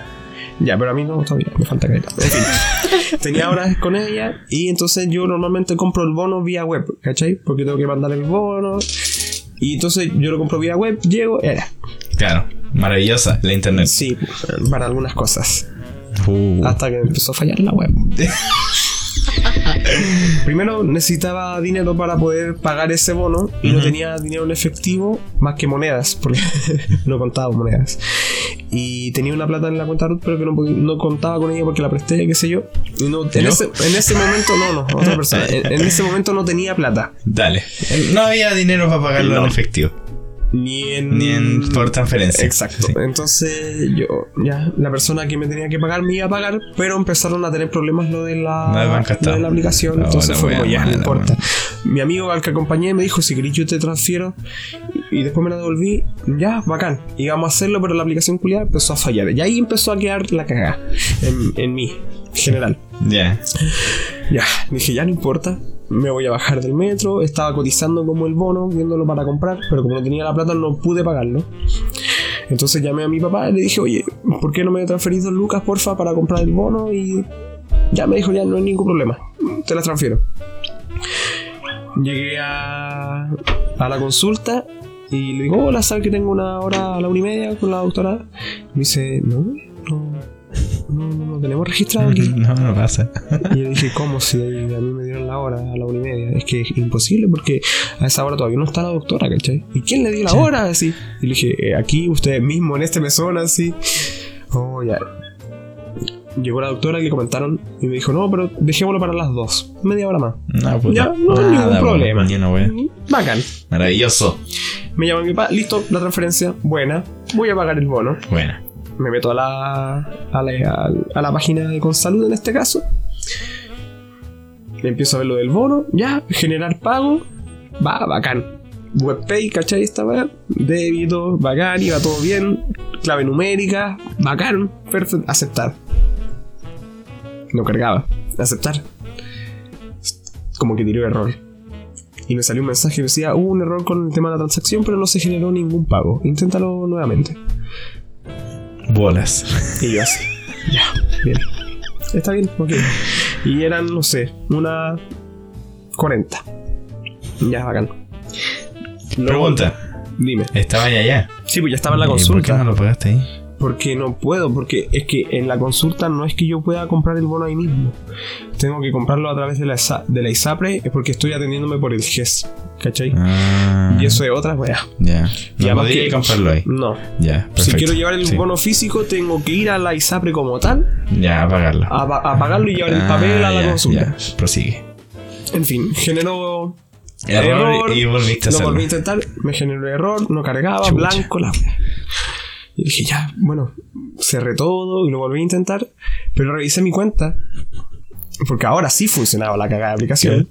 ya pero a mí no todavía me falta caleta en fin tenía horas con ella y entonces yo normalmente compro el bono vía web ¿cachai? porque tengo que mandar el bono y entonces yo lo compro vía web llego era Claro. Maravillosa la internet. sí para algunas cosas Uh. hasta que empezó a fallar la web. Primero necesitaba dinero para poder pagar ese bono y no tenía dinero en efectivo más que monedas, porque no contaba monedas. y tenía una plata en la cuenta Ruth, pero que no, podía- no contaba con ella porque la presté, qué sé yo. Y no, en, ese, en ese momento, no, no, otra persona. En, en ese momento no tenía plata. Dale. No había dinero para pagarlo No. en efectivo. Ni en. Ni en por transferencia. Exacto. Sí. Entonces, yo, ya, la persona que me tenía que pagar me iba a pagar, pero empezaron a tener problemas lo de la, La de banca lo de la aplicación. Entonces fue como, ya, no importa. Mi amigo al que acompañé me dijo: Si querés, yo te transfiero. Y después me la devolví. Ya, bacán. Íbamos a hacerlo, pero la aplicación culiada empezó a fallar. Y ahí empezó a quedar la cagada en, en mí, general. Ya. Ya, dije, ya no importa. Me voy a bajar del metro. Estaba cotizando como el bono, viéndolo para comprar, pero como no tenía la plata, no pude pagarlo. Entonces llamé a mi papá y le dije, oye, ¿por qué no me transferís dos lucas, porfa, para comprar el bono? Y ya me dijo, ya no hay ningún problema. Te las transfiero. Llegué a, a la consulta y le digo, hola, ¿sabes que tengo una hora a la una y media con la doctora? Me dice, no, no, no, no, no tenemos registrado aquí. No, no pasa. Y yo dije, ¿cómo si a mí me dieron la hora a la una y media? Es que es imposible porque a esa hora todavía no está la doctora, ¿cachai? ¿Y quién le dio la Sí. hora? Así. Y le dije, "Eh, aquí, ustedes mismos, en este mesón, así. Oh, ya. Llegó la doctora y le comentaron y me dijo, no, pero dejémoslo para las dos. Media hora más. No, puta. Ya, no hay ningún Nada, problema. Bacán. Maravilloso. Me llama mi papá, listo, la transferencia, buena. Voy a pagar el bono. Bueno. Me meto a la, a la, página de Consalud en este caso. Empiezo a ver lo del bono, ya, generar pago, va, bacán. Webpay, ¿cachai? Esta weá, débito, bacán, iba todo bien, clave numérica, bacán, perfecto, aceptar. No cargaba, aceptar. Como que tiró error. Y me salió un mensaje que decía, hubo un error con el tema de la transacción, pero no se generó ningún pago. Inténtalo nuevamente. Bolas. Y yo así, ya, bien. Está bien, ok. Y eran, no sé, una 40. Ya, bacán. Luego- Pregunta. Dime. Estaba ya allá. Sí, pues ya estaba en la ¿Y ¿Por qué consulta. no lo pagaste ahí? Porque no puedo, porque es que en la consulta no es que yo pueda comprar el bono ahí mismo. Tengo que comprarlo a través de la, de la ISAPRE, es porque estoy atendiéndome por el GES. ¿Cachai? Ah, Y eso es otra weá. Ya. Y No que- comprarlo ahí. No. Ya. Si quiero llevar el Sí. bono físico, tengo que ir a la ISAPRE como tal, Ya, a pagarlo. a, pa- a pagarlo y llevar el Ah, papel a la consulta. Prosigue. En fin, generó Error, y volviste a Lo volví a intentar, me generó error, no cargaba, Chucha. blanco, la wea. Y dije, ya, bueno, cerré todo y lo volví a intentar, pero revisé mi cuenta, porque ahora sí funcionaba la cagada de aplicación.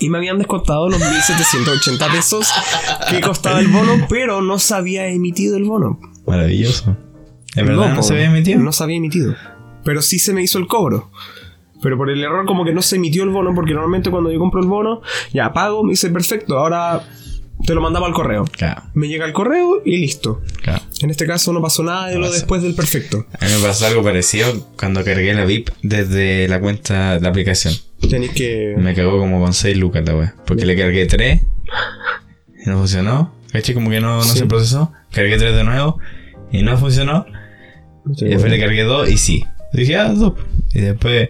Y me habían descontado los 1780 pesos que costaba el bono, pero no se había emitido el bono. Maravilloso. ¿Es verdad? ¿No, po, se había emitido? No se había emitido. Pero sí se me hizo el cobro. Pero por el error como que no se emitió el bono, porque normalmente cuando yo compro el bono, ya pago, me dice perfecto, ahora te lo mandamos al correo. Claro, Me llega el correo y listo. claro. En este caso no pasó nada de lo después del perfecto. A mí me pasó algo parecido cuando cargué la VIP desde la cuenta de la aplicación. Tenéis que... Me cagó como con 6 lucas la wea. Porque le cargué 3 y no funcionó. ¿Cachai? Como que no, no Sí. se procesó. Cargué 3 de nuevo y no funcionó. Y después le cargué 2 y sí. Dije, ah, 2. Y después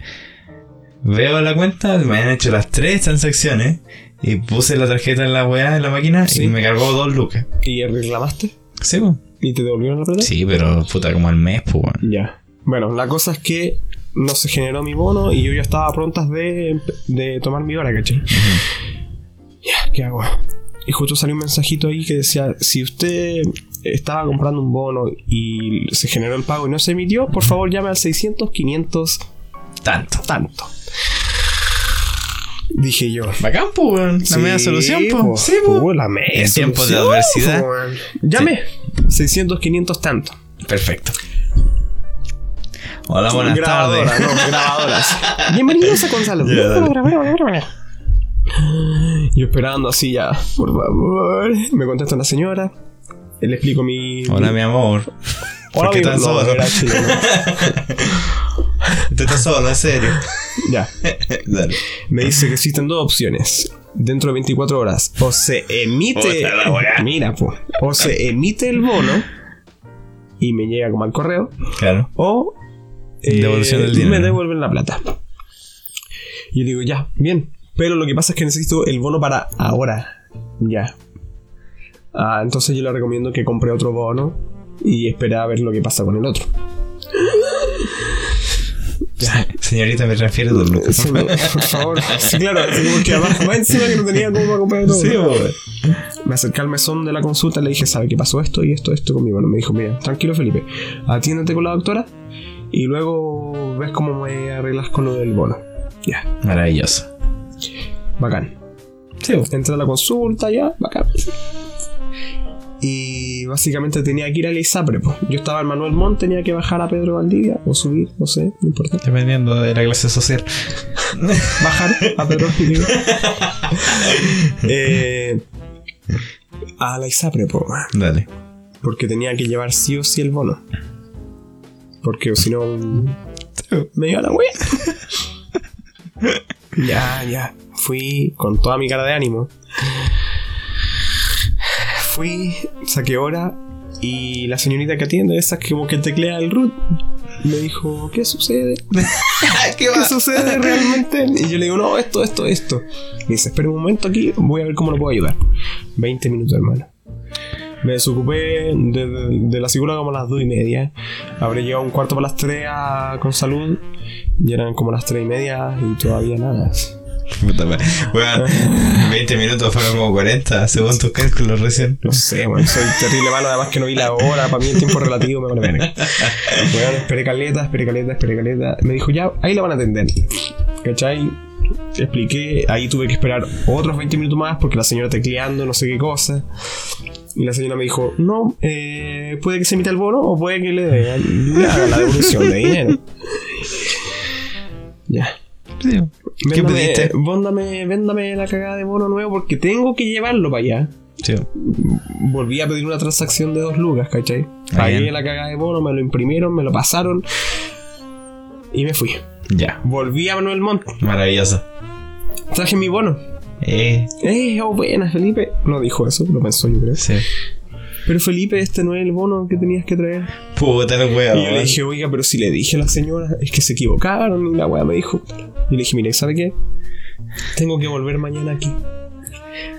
veo la cuenta, me han hecho las 3 transacciones. Y puse la tarjeta en la weá, en la máquina, Sí. y me cargó 2 lucas. ¿Y reclamaste? Sí, po. ¿Y te devolvieron la plata? Sí, pero puta, como al mes, pues, weón. Ya. Bueno, la cosa es que no se generó mi bono y yo ya estaba prontas de, de tomar mi hora, ¿cachai? Ya, ¿qué hago? Y justo salió un mensajito ahí que decía, si usted estaba comprando un bono y se generó el pago y no se emitió, por favor llame al 600 500 Tanto. tanto. Dije yo. Bacán, pues, weón. La Sí, media solución, pues. Sí, pues. La media En tiempos de adversidad. Llame. 600 500 tanto. Perfecto. Hola, buenas tardes. no, grabadoras. Bienvenidos a Gonzalo. Dale. Yo esperando así ya, por favor. Me contesta una señora. Le explico mi. Hola, mi amor. ¿Por qué mi- tan solo? Tú estás solo, en serio. Ya. Dale. Me dice que existen dos opciones. Dentro de 24 horas. O se emite. Mira, po. O se emite el bono. Y me llega como al correo. Claro. O. eh, Devolución del dinero. Me devuelven la plata. Y yo digo, ya, bien. Pero lo que pasa es que necesito el bono para ahora. Ya. Ah, entonces yo le recomiendo que compre otro bono. y esperar a ver lo que pasa con el otro. Señorita, me refiero a lucas. Sí, por favor. Sí, claro, así como que además, más encima que no tenía cómo comprar todo. Sí. Me acerqué al mesón de la consulta, le dije, ¿sabe qué pasó esto y esto, esto conmigo? No, me dijo, mira, tranquilo Felipe, atiéndete con la doctora y luego ves cómo me arreglas con lo del bono. Ya, Maravilloso. bacán. Sí, bo. Entré a la consulta, ya, bacán. Y básicamente tenía que ir a la ISAPRE, po. Yo estaba en Manuel Montt, tenía que bajar a Pedro Valdivia o subir, no sé, no importa. Dependiendo de la clase social. bajar a Pedro Valdivia. eh, a la ISAPRE, po. Dale. Porque tenía que llevar sí o sí el bono. Porque si no. Me iba la wea. ya, ya. Fui con toda mi cara de ánimo. Fui, saqué hora. Y la señorita que atiende, esa que como que teclea el root, me dijo: ¿Qué sucede? ¿Qué ¿Qué sucede realmente? Y yo le digo, no, esto, esto, esto. Me dice, espera un momento aquí, voy a ver cómo lo puedo ayudar. 20 minutos, hermano. Me desocupé de, de- de la psicóloga como a las 2 y media. Habré llegado un cuarto para las 3 a- con salud. Y eran como las 3 y media y todavía nada. Puta madre. Weón, 20 minutos fueron como 40, según tus cálculos recién. No sé, bueno, soy terrible malo, además que no vi la hora, para mí el tiempo relativo me vale verga. Bueno, esperé caleta, esperé caleta, esperé caleta. Me dijo, ya, ahí la van a atender. ¿Cachai? Expliqué, ahí tuve que esperar otros 20 minutos más porque la señora tecleando, no sé qué cosa. Y la señora me dijo, no, eh, puede que se emita el bono o puede que le, dé- haga la devolución de dinero. Ya. ¿Qué Véndame- pediste? Véndame, véndame la cagada de bono nuevo porque tengo que llevarlo para allá Sí. volví a pedir una transacción de dos lucas, ¿cachai? Pagué la cagada de bono, me lo imprimieron, me lo pasaron y me fui. Ya. Volví a Manuel Montt, Maravilloso. traje mi bono. Eh, Eh, oh, buena, Felipe. No dijo eso, lo pensó yo creo. sí. Pero Felipe, este no es el bono que tenías que traer. Puta la wea, Y yo le dije, oiga, pero si le dije a la señora, es que se equivocaron. Y la weá me dijo. Y le dije, mire, ¿sabe qué? Tengo que volver mañana aquí.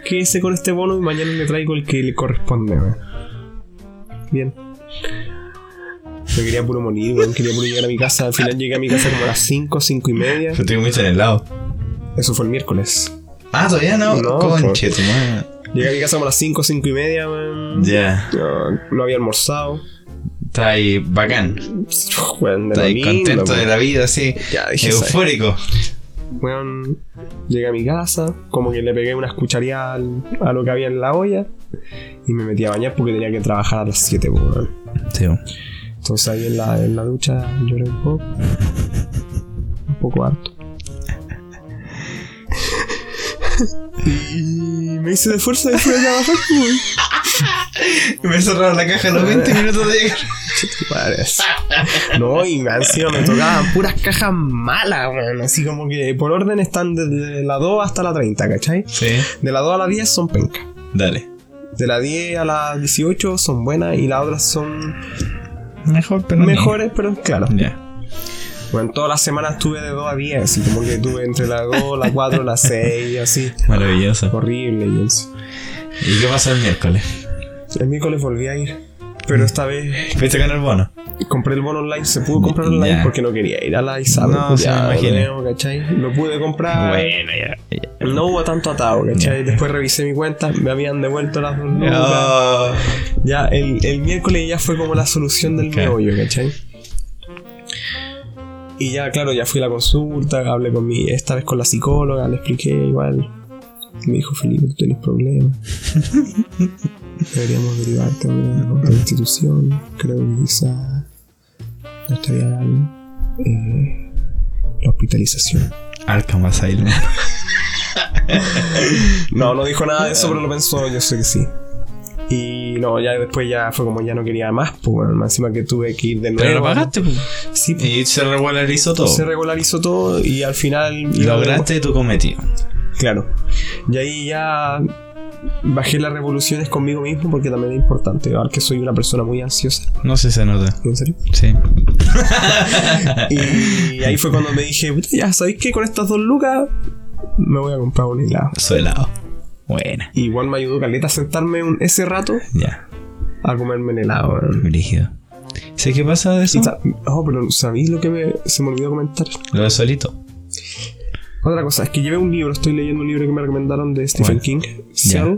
Quédese con este bono y mañana le traigo el que le corresponde. Bien. Me quería puro morir, weón. Quería puro llegar a mi casa. Al final llegué a mi casa como a las 5, 5 y media. Yo estoy mucho en el lado. Eso fue el miércoles. Ah, todavía no. No, Conche, tu madre. Llegué a mi casa como a las 5, 5 y media, weón. Ya. No, no había almorzado. Está ahí bacán. Weón, de Está ahí contento de la vida, así. Ya, dije. Eufórico. Weón, llegué a mi casa, como que le pegué unas cuchareadas al- a lo que había en la olla y me metí a bañar porque tenía que trabajar a las 7, po, weón. Sí. Entonces ahí en la, en la ducha lloré un poco. Un poco harto. Y me hice de fuerza y fui a trabajar, weón. Me cerraron la caja a los 20 minutos de llegar. No, y encima me tocaban puras cajas malas, weón. Así como que por orden están desde la 2 hasta la 30, ¿cachai? Sí. De la 2 a la 10 son pencas. Dale. De la 10 a la 18 son buenas y las otras son Mejor, pero mejores, pero claro. Ya. Bueno, todas las semanas tuve de 2 a 10, así como que tuve entre la 2, la 4, la 6, así. Maravilloso. Horrible, y eso. ¿Y qué pasó el miércoles? El miércoles volví a ir, pero esta vez ¿Fuiste con el bono? compré el bono online. Se pudo comprar online Ya. porque no quería ir a la ISAB. No, sí, me imaginé. ¿cachai? Lo pude comprar. ya. ya. No hubo tanto atado, ¿cachai? Después revisé mi cuenta, me habían devuelto las dos lucas. Oh. Ya, el, el miércoles ya fue como la solución del Claro. meollo, ¿cachai? Y ya, claro, ya fui a la consulta, hablé con mi, esta vez con la psicóloga, le expliqué igual. Me dijo, Felipe, tú tienes problemas. Deberíamos derivarte a una otra institución. Creo que quizá no estaría mal eh, la hospitalización. Arkham Asylum. No, no dijo nada de eso, pero lo pensó, yo sé que sí. Y no, ya después ya fue como ya no quería más, pues bueno, más encima que tuve que ir de nuevo. Pero lo pagaste, pues. Sí, pues, Y se regularizó todo. se regularizó todo y al final. Lograste tu cometido. Claro. Y ahí ya bajé las revoluciones conmigo mismo porque también es importante. Ahora que soy una persona muy ansiosa. No sé si se nota. ¿En serio? Sí. Y ahí fue cuando me dije, "Puta, ya sabéis que con estas dos lucas me voy a comprar un helado. Su helado. Buena. Y igual me ayudó Caleta a sentarme un- ese rato Ya. a comerme el helado. Brígido. ¿Sé qué pasa de eso? Oh, pero ¿sabéis lo que me, se me olvidó comentar? Lo de solito. Otra cosa, es que llevé un libro, estoy leyendo un libro que me recomendaron de Stephen. King. Cell.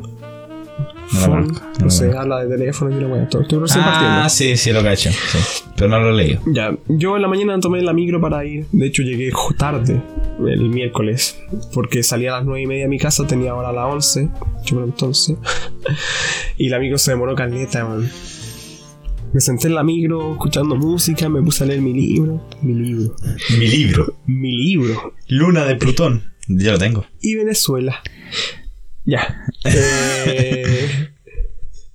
No Phone, no no sé, habla de teléfono y la weá. Estoy estoy recién Ah, partiendo. sí, sí, lo cacho. sí. Pero no lo leí. Ya, yo en la mañana tomé la micro para ir. De hecho, llegué tarde el miércoles. Porque salí a las 9 y media de mi casa, tenía ahora a las 11. Yo por entonces. y la micro se demoró caleta, man. Me senté en la micro escuchando música, me puse a leer mi libro. Mi libro. Mi libro. Mi libro. Luna de Plutón. Yo lo tengo. Y Venezuela. Ya. Eh,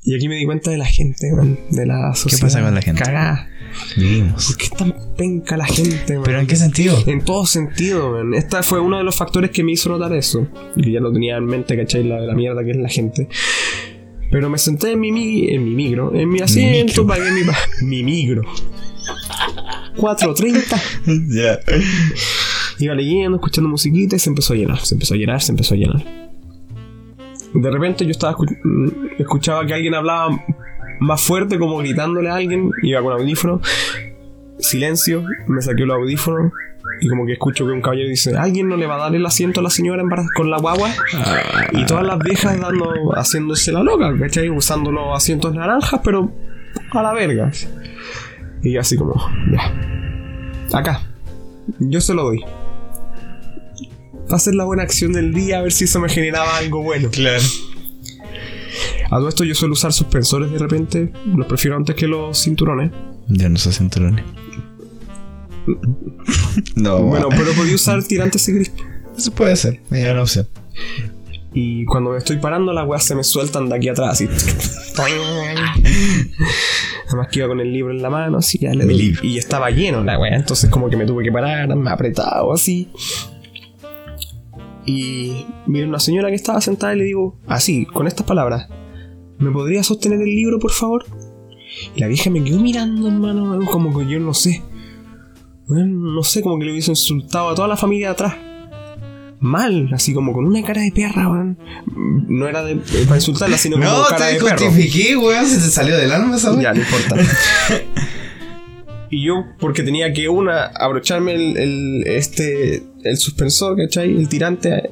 y aquí me di cuenta de la gente, man. De la sociedad. pasa con la gente? Cagada. Vivimos. ¿Por qué es tan penca la gente, man? ¿Pero en qué sentido? En todo sentido, man. Este fue uno de los factores que me hizo notar eso. Y que ya lo tenía en mente, ¿cachai? La, la mierda que es la gente. Pero me senté en mi, mi- en mi micro, en mi asiento, pagué mi, mi micro. 4.30. Ya. Iba leyendo, escuchando musiquita y se empezó a llenar, se empezó a llenar, se empezó a llenar. De repente yo estaba escu- escuchaba que alguien hablaba más fuerte, como gritándole a alguien, iba con audífono. Silencio, me saqué los audífonos y como que escucho que un caballero dice, ¿alguien no le va a dar el asiento a la señora con la guagua? Y todas las viejas dando, haciéndose la loca, ¿cachai? Usando los asientos naranjas, pero a la verga. Y así como, ya. Acá. Yo se lo doy. Va a ser la buena acción del día, a ver si eso me generaba algo bueno. Claro. A todo esto yo suelo usar suspensores de repente. Los prefiero antes que los cinturones. Ya no se cinturones. No, Bueno, pero podía usar tirantes y gris. eso puede ser. Es una opción. Y cuando me estoy parando, las weas se me sueltan de aquí atrás, así. Además que iba con el libro en la mano, así ya le doy. Y estaba lleno la wea, entonces como que me tuve que parar, me apretado así. Y mira una señora que estaba sentada y le digo, así, con estas palabras, ¿me podría sostener el libro, por favor? Y la vieja me quedó mirando, hermano, como que yo no sé. No sé, como que le hubiese insultado a toda la familia de atrás. Mal, así como con una cara de perra, weón. No era de, para insultarla, sino como No, cara te de perro. justifiqué, weón. Se te salió del alma esa. Ya, no importa. y yo, porque tenía que una, abrocharme el, el- este, el suspensor, ¿cachai? El tirante.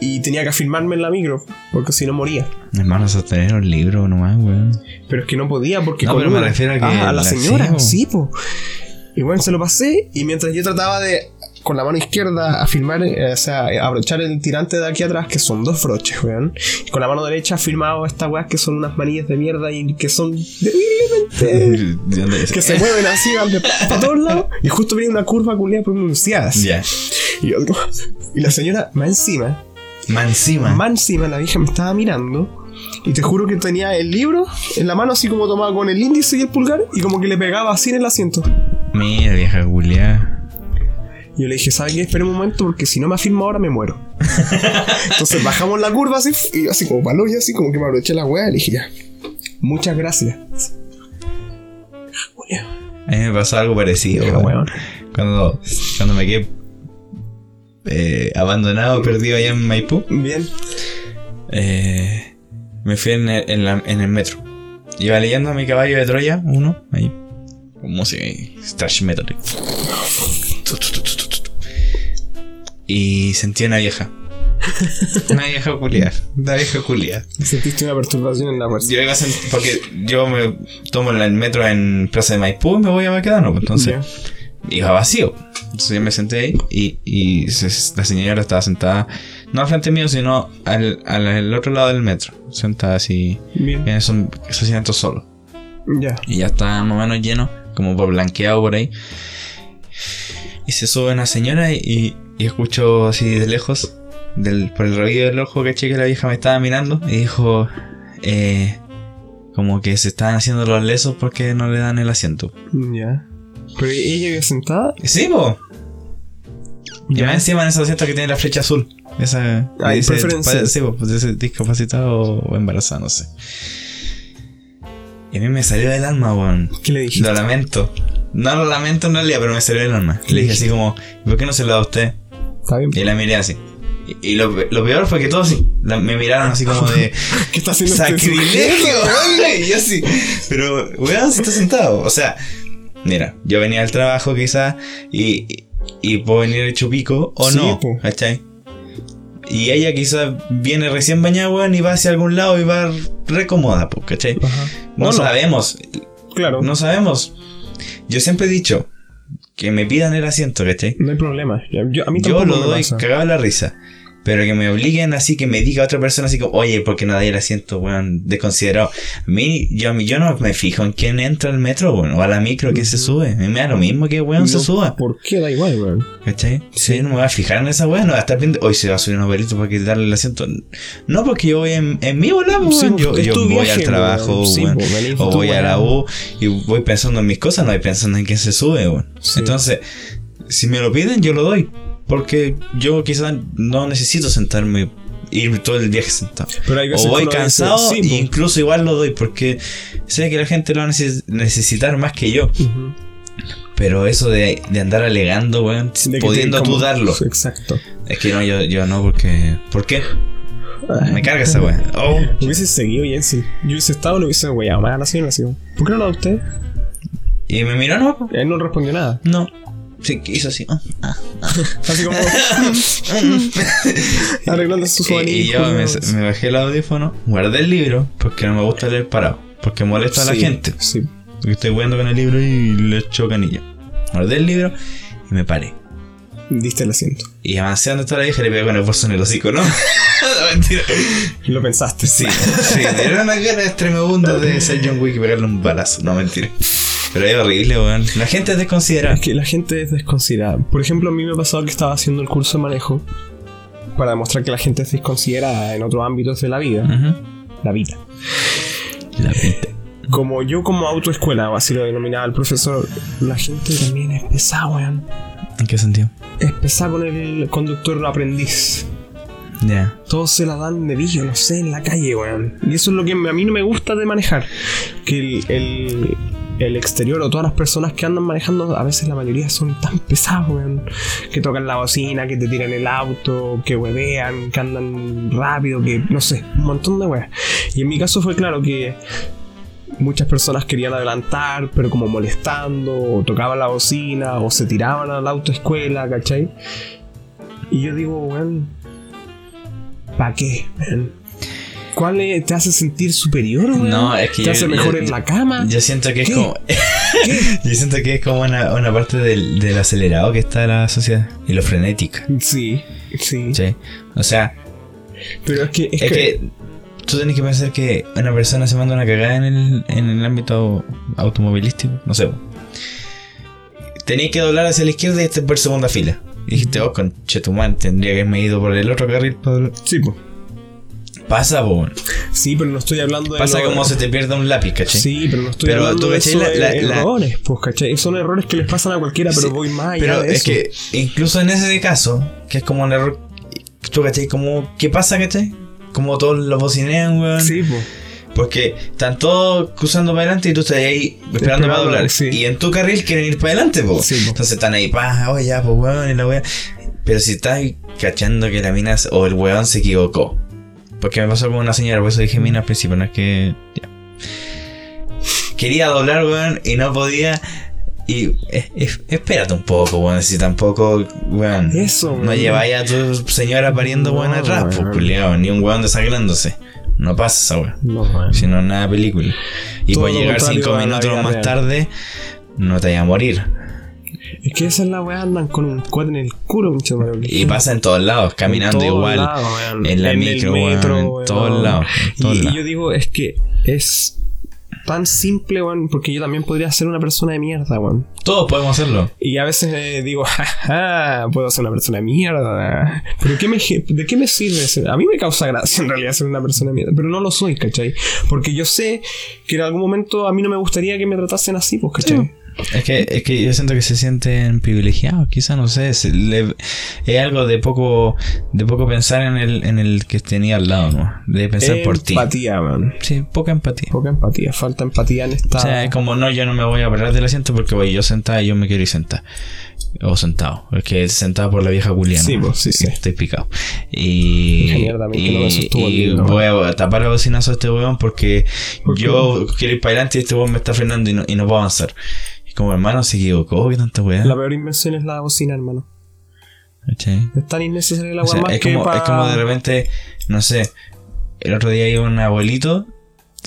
Y tenía que afirmarme en la micro, porque si no moría. Hermano, sostener un libro nomás, weón. Pero es que no podía porque No, pero me refiero a que Ah, a la señora, sí, po. sí, po. Y bueno, se lo pasé y mientras yo trataba de con la mano izquierda afirmar, eh, o sea, abrochar el tirante de aquí atrás, que son dos broches, weón. Y con la mano derecha afirmado estas weas que son unas manillas de mierda y que son terriblemente ¿De dónde es? que se mueven así para todos lados y justo viene una curva culiada pronunciada. Ya. Y, yo, y la señora más encima, Más encima. más encima la vieja me estaba mirando y te juro que tenía el libro en la mano así como tomaba con el índice y el pulgar y como que le pegaba así en el asiento. Mira, vieja culiá. Y yo le dije, ¿sabe qué? Espera un momento porque si no me afirmo ahora me muero. Entonces bajamos la curva así y así como palo y así como que me abroché la weá y le dije ya. Muchas gracias. Julia, A mí me pasó algo parecido, weón. Cuando, cuando me quedé eh, abandonado, perdido allá en Maipú, Bien. eh, me fui en el, en la- en el metro. Iba leyendo a mi caballo de Troya, uno, ahí, con música y thrash metal. Y sentí una vieja. Una vieja culiar. Una vieja culiar. Sentiste una perturbación en la fuerza. Yo iba a porque yo me tomo el metro en Plaza de Maipú y me voy a Baquedano, pues, entonces. Iba vacío. Entonces yo me senté ahí y, y se- la señora estaba sentada, no al frente mío, sino al, al, al otro lado del metro, sentada así, Bien. en esos, esos asientos solo. Ya. Y ya está más o menos lleno, como blanqueado por ahí. Y se sube una señora y, y escucho así de lejos, del, por el rabillo del ojo, caché que la vieja me estaba mirando y dijo, eh, como que se estaban haciendo los lesos porque no le dan el asiento. Ya. Pero ella iba sentada. Sí, po. Y más encima en esos asientos que tiene la flecha azul. Esa. Que dice preferencia. Sí, po, pues dice discapacitado o embarazada, no sé. Y a mí me salió del alma, weón. ¿Qué le dijiste? Lo lamento. No lo lamento en realidad, pero me salió del alma. ¿Qué Le dije así como, ¿por qué no se lo da a usted? Está bien. Y la miré así. Y, lo, lo peor fue que todos la- me miraron así como de ¿Qué está haciendo este sacrilegio. Y yo así, pero weón, si está sentado. O sea, mira, yo venía al trabajo quizás y, y, puedo venir hecho pico o Sí, no, po. ¿cachai? Y ella quizás viene recién bañada, weón, y va hacia algún lado y va re cómoda, pues, ¿cachai? Ajá. No, No, sabemos, Claro. no sabemos. Yo siempre he dicho que me pidan el asiento, ¿cachai? No hay problema. Yo, a mí Yo lo me doy pasa. cagado la risa. Pero que me obliguen así, que me diga otra persona así como, oye, ¿por qué no da el asiento, weón? Desconsiderado. A mí, yo, yo no me fijo en quién entra al metro, weón, o a la micro que se sube. A mí me da lo mismo que weón se No, suba. ¿Por qué da igual, weón? ¿Cachai? Sí, no me voy a fijar en esa weón, no voy a estar viendo, hoy se va a subir un abuelito para quitarle el asiento. No, porque yo voy en, en mi bola, weón. Sí, yo porque yo voy viaje, al trabajo, weón. Sí, weón, pues, o voy a la. U y voy pensando en mis cosas, no voy pensando en quién se sube, weón. Sí. Entonces, si me lo piden, yo lo doy. Porque yo quizás no necesito sentarme ir todo el viaje sentado. Pero hay veces O voy cansado sí, e incluso igual lo doy porque sé que la gente lo va a neces- necesitar más que yo. Pero eso de, de andar alegando, weón, pudiendo tú darlo. Exacto. Es que no, yo, yo no, porque. ¿Por qué? Me carga esa weón. Oh. Hubiese seguido Jensen. Yo hubiese estado, lo hubiese weyado señora. así ¿Por qué no lo usted? Y me miró, no, Él no respondió nada. no. Sí, que hizo así. ah, ah. Así como. arreglando sus Y, y yo me, me bajé el audífono, guardé el libro, porque no me gusta leer parado. Porque molesta a la Sí, gente. Sí. Porque estoy jugando con el libro y le echo canilla. Guardé el libro y me paré. Diste el asiento. Y avancé donde está la vieja y le pegué con el bolso en el hocico, ¿no? no, mentira. Lo pensaste. Sí, sí, era una cara extremabunda de ser John Wick y pegarle un balazo, no mentira. Pero es horrible, weón. La gente es desconsiderada. Es que la gente es desconsiderada. Por ejemplo, a mí me ha pasado que estaba haciendo el curso de manejo para demostrar que la gente es desconsiderada en otros ámbitos de la vida. La vida. La pinta. Como yo como autoescuela, o así lo denominaba el profesor, la gente también es pesada, weón. ¿En qué sentido? Es pesada con el conductor aprendiz. Ya. Todos se la dan de billo, no sé, en la calle, weón. Y eso es lo que a mí no me gusta de manejar. Que el, el, el exterior o todas las personas que andan manejando, a veces la mayoría son tan pesados, weón. Que tocan la bocina, que te tiran el auto, que huevean, que andan rápido, que no sé, un montón de weas. Y en mi caso fue claro que muchas personas querían adelantar, pero como molestando, o tocaban la bocina, o se tiraban a la autoescuela, ¿cachai? Y yo digo, weón, ¿para qué, man? ¿Cuál es- te hace sentir superior, weón? No, es que ¿Te yo- hace mejor yo- en la cama? Yo siento que es como. yo siento que es como una, una parte del, del acelerado que está la sociedad. Y lo frenética. Sí, sí. ¿sí? O sea, Pero es que... Es, es que, que tú tienes que pensar que una persona se manda una cagada en el, en el ámbito automovilístico. No sé. Tenías que doblar hacia la izquierda y estar por segunda fila. Y dijiste, oh, con Chetumal, tendría que haberme ido por el otro carril. para. Sí, po. Pasa, po. sí, pero no estoy hablando de... Pasa lo- como se te pierde un lápiz, ¿cachai? Sí, pero no estoy Pero hablando tú, de eso La- de la- la- errores, pues, ¿cachai? Son errores que les pasan a cualquiera, pero Sí, voy más allá Pero de es eso. que incluso en ese caso, que es como un error, tú cachai, como, ¿qué pasa, cachai? Como todos los bocinean, weón. Sí, pues. Porque están todos cruzando para adelante y tú estás ahí esperando para doblar. sí. Y en tu carril quieren ir para adelante, po. Sí. Entonces están ahí, pa, oye, ya, pues weón, y la weá. Pero si estás cachando que la mina o el weón se equivocó. Porque me pasó con una señora, por eso dije mina al principio, no es que. ya. Quería doblar, weón, y no podía. Y eh, eh, espérate un poco, weón, si tampoco, weón. Eso, No lleváis a tu señora pariendo, No, weón, atrás, pues, ni un weón desagrándose. No pasa esa weón. No, weón. Si no, nada película. Y por llegar cinco minutos más tarde, no te vayas a morir. Es que esa es la weá, andan con un cuate en el culo, mucho más. Y pasa en todos lados, caminando En todos igual. lados, en la el micro, weón, en todos lados. en todos Y, yo digo, es que es tan simple, weón, porque yo también podría ser una persona de mierda, weón. Todos podemos hacerlo. Y a veces eh, digo, jaja, puedo ser una persona de mierda. Pero ¿qué me, ¿de qué me sirve ser? A mí me causa gracia en realidad ser una persona de mierda, pero no lo soy, ¿cachai? Porque yo sé que en algún momento a mí no me gustaría que me tratasen así, pues, ¿cachai? Es que, es que yo siento que se sienten privilegiados, quizás, no sé. se le- es algo de poco de poco pensar en el, en el que tenía al lado, ¿no? De pensar por ti. Empatía, man. Sí, poca empatía. Poca empatía, falta empatía en esta. O sea, es como no, yo no me voy a parar del asiento porque voy yo sentada y yo me quiero ir sentada. O sentado. Es que sentado por la vieja culiana. Sí, pues, sí, sí. Estoy picado. Y. Ingeniero también, que no me y- sostuvo y bien, ¿no? voy a tapar el bocinazo a este weón porque ¿Por yo quiero ir para adelante y este weón me está frenando y no, y no puedo avanzar. Y como hermano se equivocó, ¿qué tanta weá? La peor invención es la bocina, hermano. ¿Cachai? Es tan innecesaria la O sea, weá más es, que como, pa- es como de repente, no sé, el otro día iba un abuelito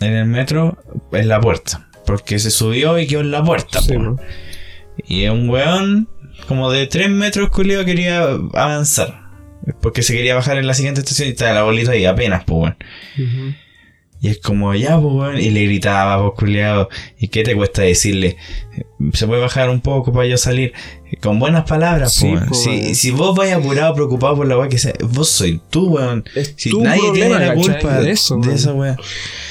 en el metro en la puerta. Porque se subió y quedó en la puerta. Sí. Y un weón, como de 3 metros, culiado, quería avanzar. Porque se quería bajar en la siguiente estación y estaba el abuelito ahí apenas, pues weón. Y es como, ya, pues weón. Y le gritaba, pues culiado. ¿Y qué te cuesta decirle? Se puede bajar un poco para yo salir. Con buenas palabras, Sí, pues po, Si, weón. si vos vais apurado, preocupado por la weá que sea, vos soy tú, weón. Es Si tu nadie problema, tiene la culpa de eso, de weón. esa weá.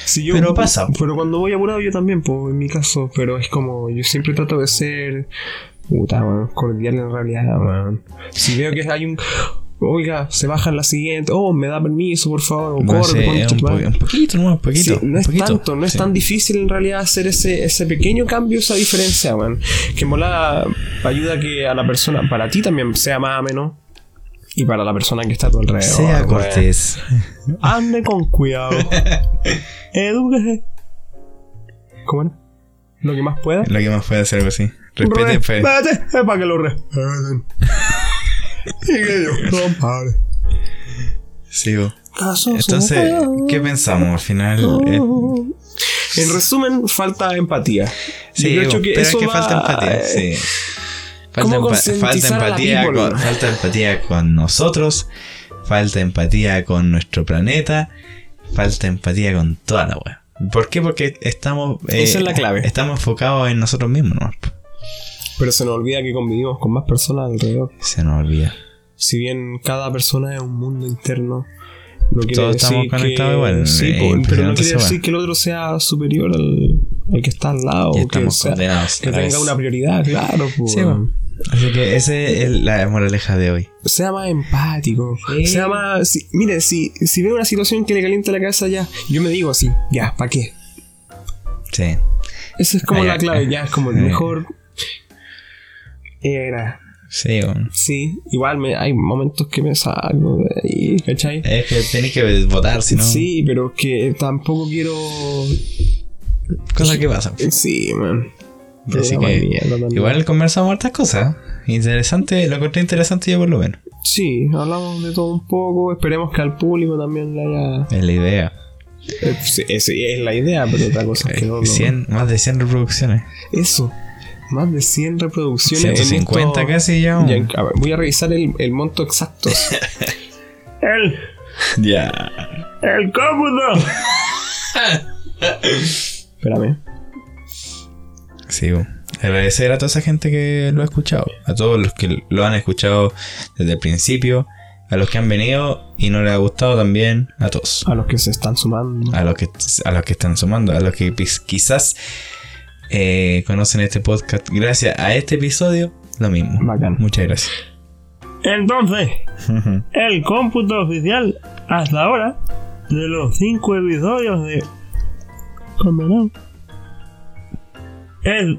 Sí, yo- Pero pasa. Pero cuando voy apurado yo también, pues en mi caso. Pero es como, yo siempre trato de ser puta, weón, cordial en realidad, weón. Si veo que hay un. Oiga, se baja en la siguiente. Oh, me da permiso, por favor. O No corre, sé, un, po- madre. un poquito, no, un poquito. Sí, no un es poquito. tanto, no es tan difícil en realidad hacer ese, ese pequeño cambio, esa diferencia, weón. Que volada ayuda a que a la persona, para ti también sea más ameno. Y para la persona que está a tu alrededor. Sea cortés. Ande con cuidado. Edúquese. ¿Cómo era? Lo que más pueda. Lo que más puede hacer algo así. Respete. Respete, es para que lo respeten. Sigo. Entonces. ¿qué pensamos al final? Eh, En resumen, falta empatía. sí, Yo creo que pero es eso que va- falta empatía. Sí. Falta, ¿Cómo empa- concientizar falta a la empatía, con, falta empatía con nosotros, falta empatía con nuestro planeta, falta empatía con toda la web. ¿Por qué? Porque estamos. eh, Esa es la clave. Estamos enfocados en nosotros mismos, ¿no? Pero se nos olvida que convivimos con más personas alrededor. Se nos olvida. Si bien cada persona es un mundo interno, no quiere Todos decir estamos conectados que, igual, Sí, po, pero no quiere decir que el otro sea superior al, al que está al lado. Y o estamos que, sea- tenga una prioridad, claro. Sí, bueno. Así que esa es la moraleja de hoy. Sea más empático. Sea más. si- mire, si, si ve una situación que le calienta la cabeza ya, yo me digo así, ya, ¿para qué? Sí. Esa es como Ah, la clave, ya es como el Eh. mejor. Era. Sí, bueno. Sí, igual me, hay momentos que me salgo de ahí, ¿cachai? Es que tenéis que votar, si no. Sí, pero que tampoco quiero. Cosas que pasan. Sí, man. Así que mierda igual conversamos hartas cosas. Interesante, lo encontré interesante yo por lo menos. Sí, hablamos de todo un poco. Esperemos que al público también le haya. Es la idea. Eh, sí, esa es la idea, pero otra cosa es que no. no. 100, más de 100 reproducciones. Eso. Más de 100 reproducciones. en 150 esto- casi ya. Ya, a ver, voy a revisar el, el monto exacto. el. Ya. ¡El cómodo! Espérame. Sí, agradecer a toda esa gente que lo ha escuchado. A todos los que lo han escuchado desde el principio. A los que han venido y no les ha gustado también. A todos. A los que se están sumando. a los que a los que están sumando, a los que quizás eh, conocen este podcast gracias a este episodio, lo mismo. Bacán. Muchas gracias. Entonces, el cómputo oficial hasta ahora de los 5 episodios de Condenado es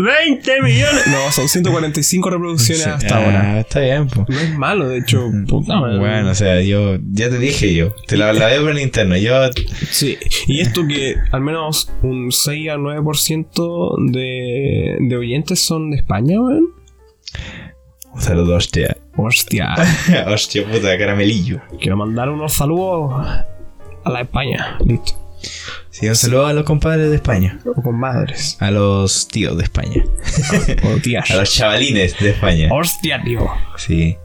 20 millones. No, son 145 reproducciones Sí, hasta ah, ahora. Está bien, pues. No es malo, de hecho. puta madre. Bueno, o sea, yo ya te dije yo, te la, la veo por el interno. Yo Sí, y esto que al menos un 6 al 9% de, de oyentes son de España, weón. un saludo, hostia. Hostia. hostia puta, caramelillo. Quiero mandar unos saludos a la España. Listo. Sí, un saludo a los compadres de España, O con madres. a los tíos de España, O tías. a los chavalines de España. Hostia, tío. Sí,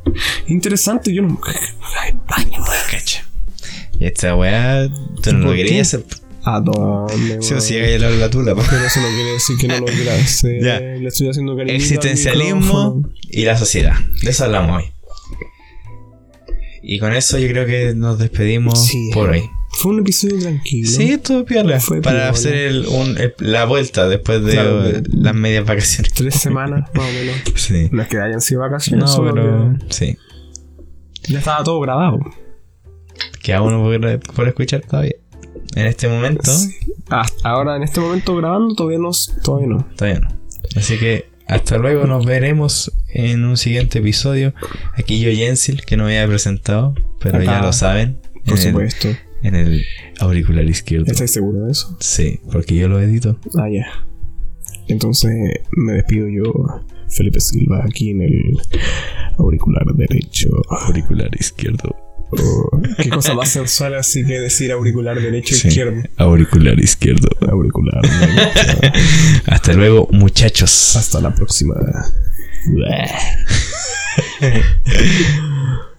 Interesante, yo no. España, cacha. Y esta weá, tú no lo ¿Por querías hacer. ¿A dónde, Sí, o sí, la, la tula. Pero eso no quiere decir que no lo quiera hacer. Ya. Le estoy haciendo cariño. Existencialismo y la sociedad. De eso hablamos hoy. Y con eso yo creo que nos despedimos Sí. por hoy. Fue un episodio tranquilo. Sí, estuvo piola. Fue para piola. hacer el- un- el- la vuelta después de Claro. las medias vacaciones. Tres semanas, más o menos. Sí. Es que hayan sido vacaciones, No, pero sí. ya estaba todo grabado. Queda uno por, por escuchar todavía. En este momento, Sí. Hasta ahora, en este momento grabando, todavía no. Todavía no. todavía no. Así que hasta luego, nos veremos en un siguiente episodio. Aquí yo, Jensil, que no me había presentado, pero ya lo saben. Por en el- supuesto. En el auricular izquierdo. ¿Estás seguro de eso? Sí, porque yo lo edito. Ah, ya. Entonces me despido yo, Felipe Silva, aquí en el auricular derecho. Auricular izquierdo. Oh, qué cosa más sensual así que decir auricular derecho Sí, izquierdo. Auricular izquierdo. Auricular derecho. Hasta luego, muchachos. Hasta la próxima.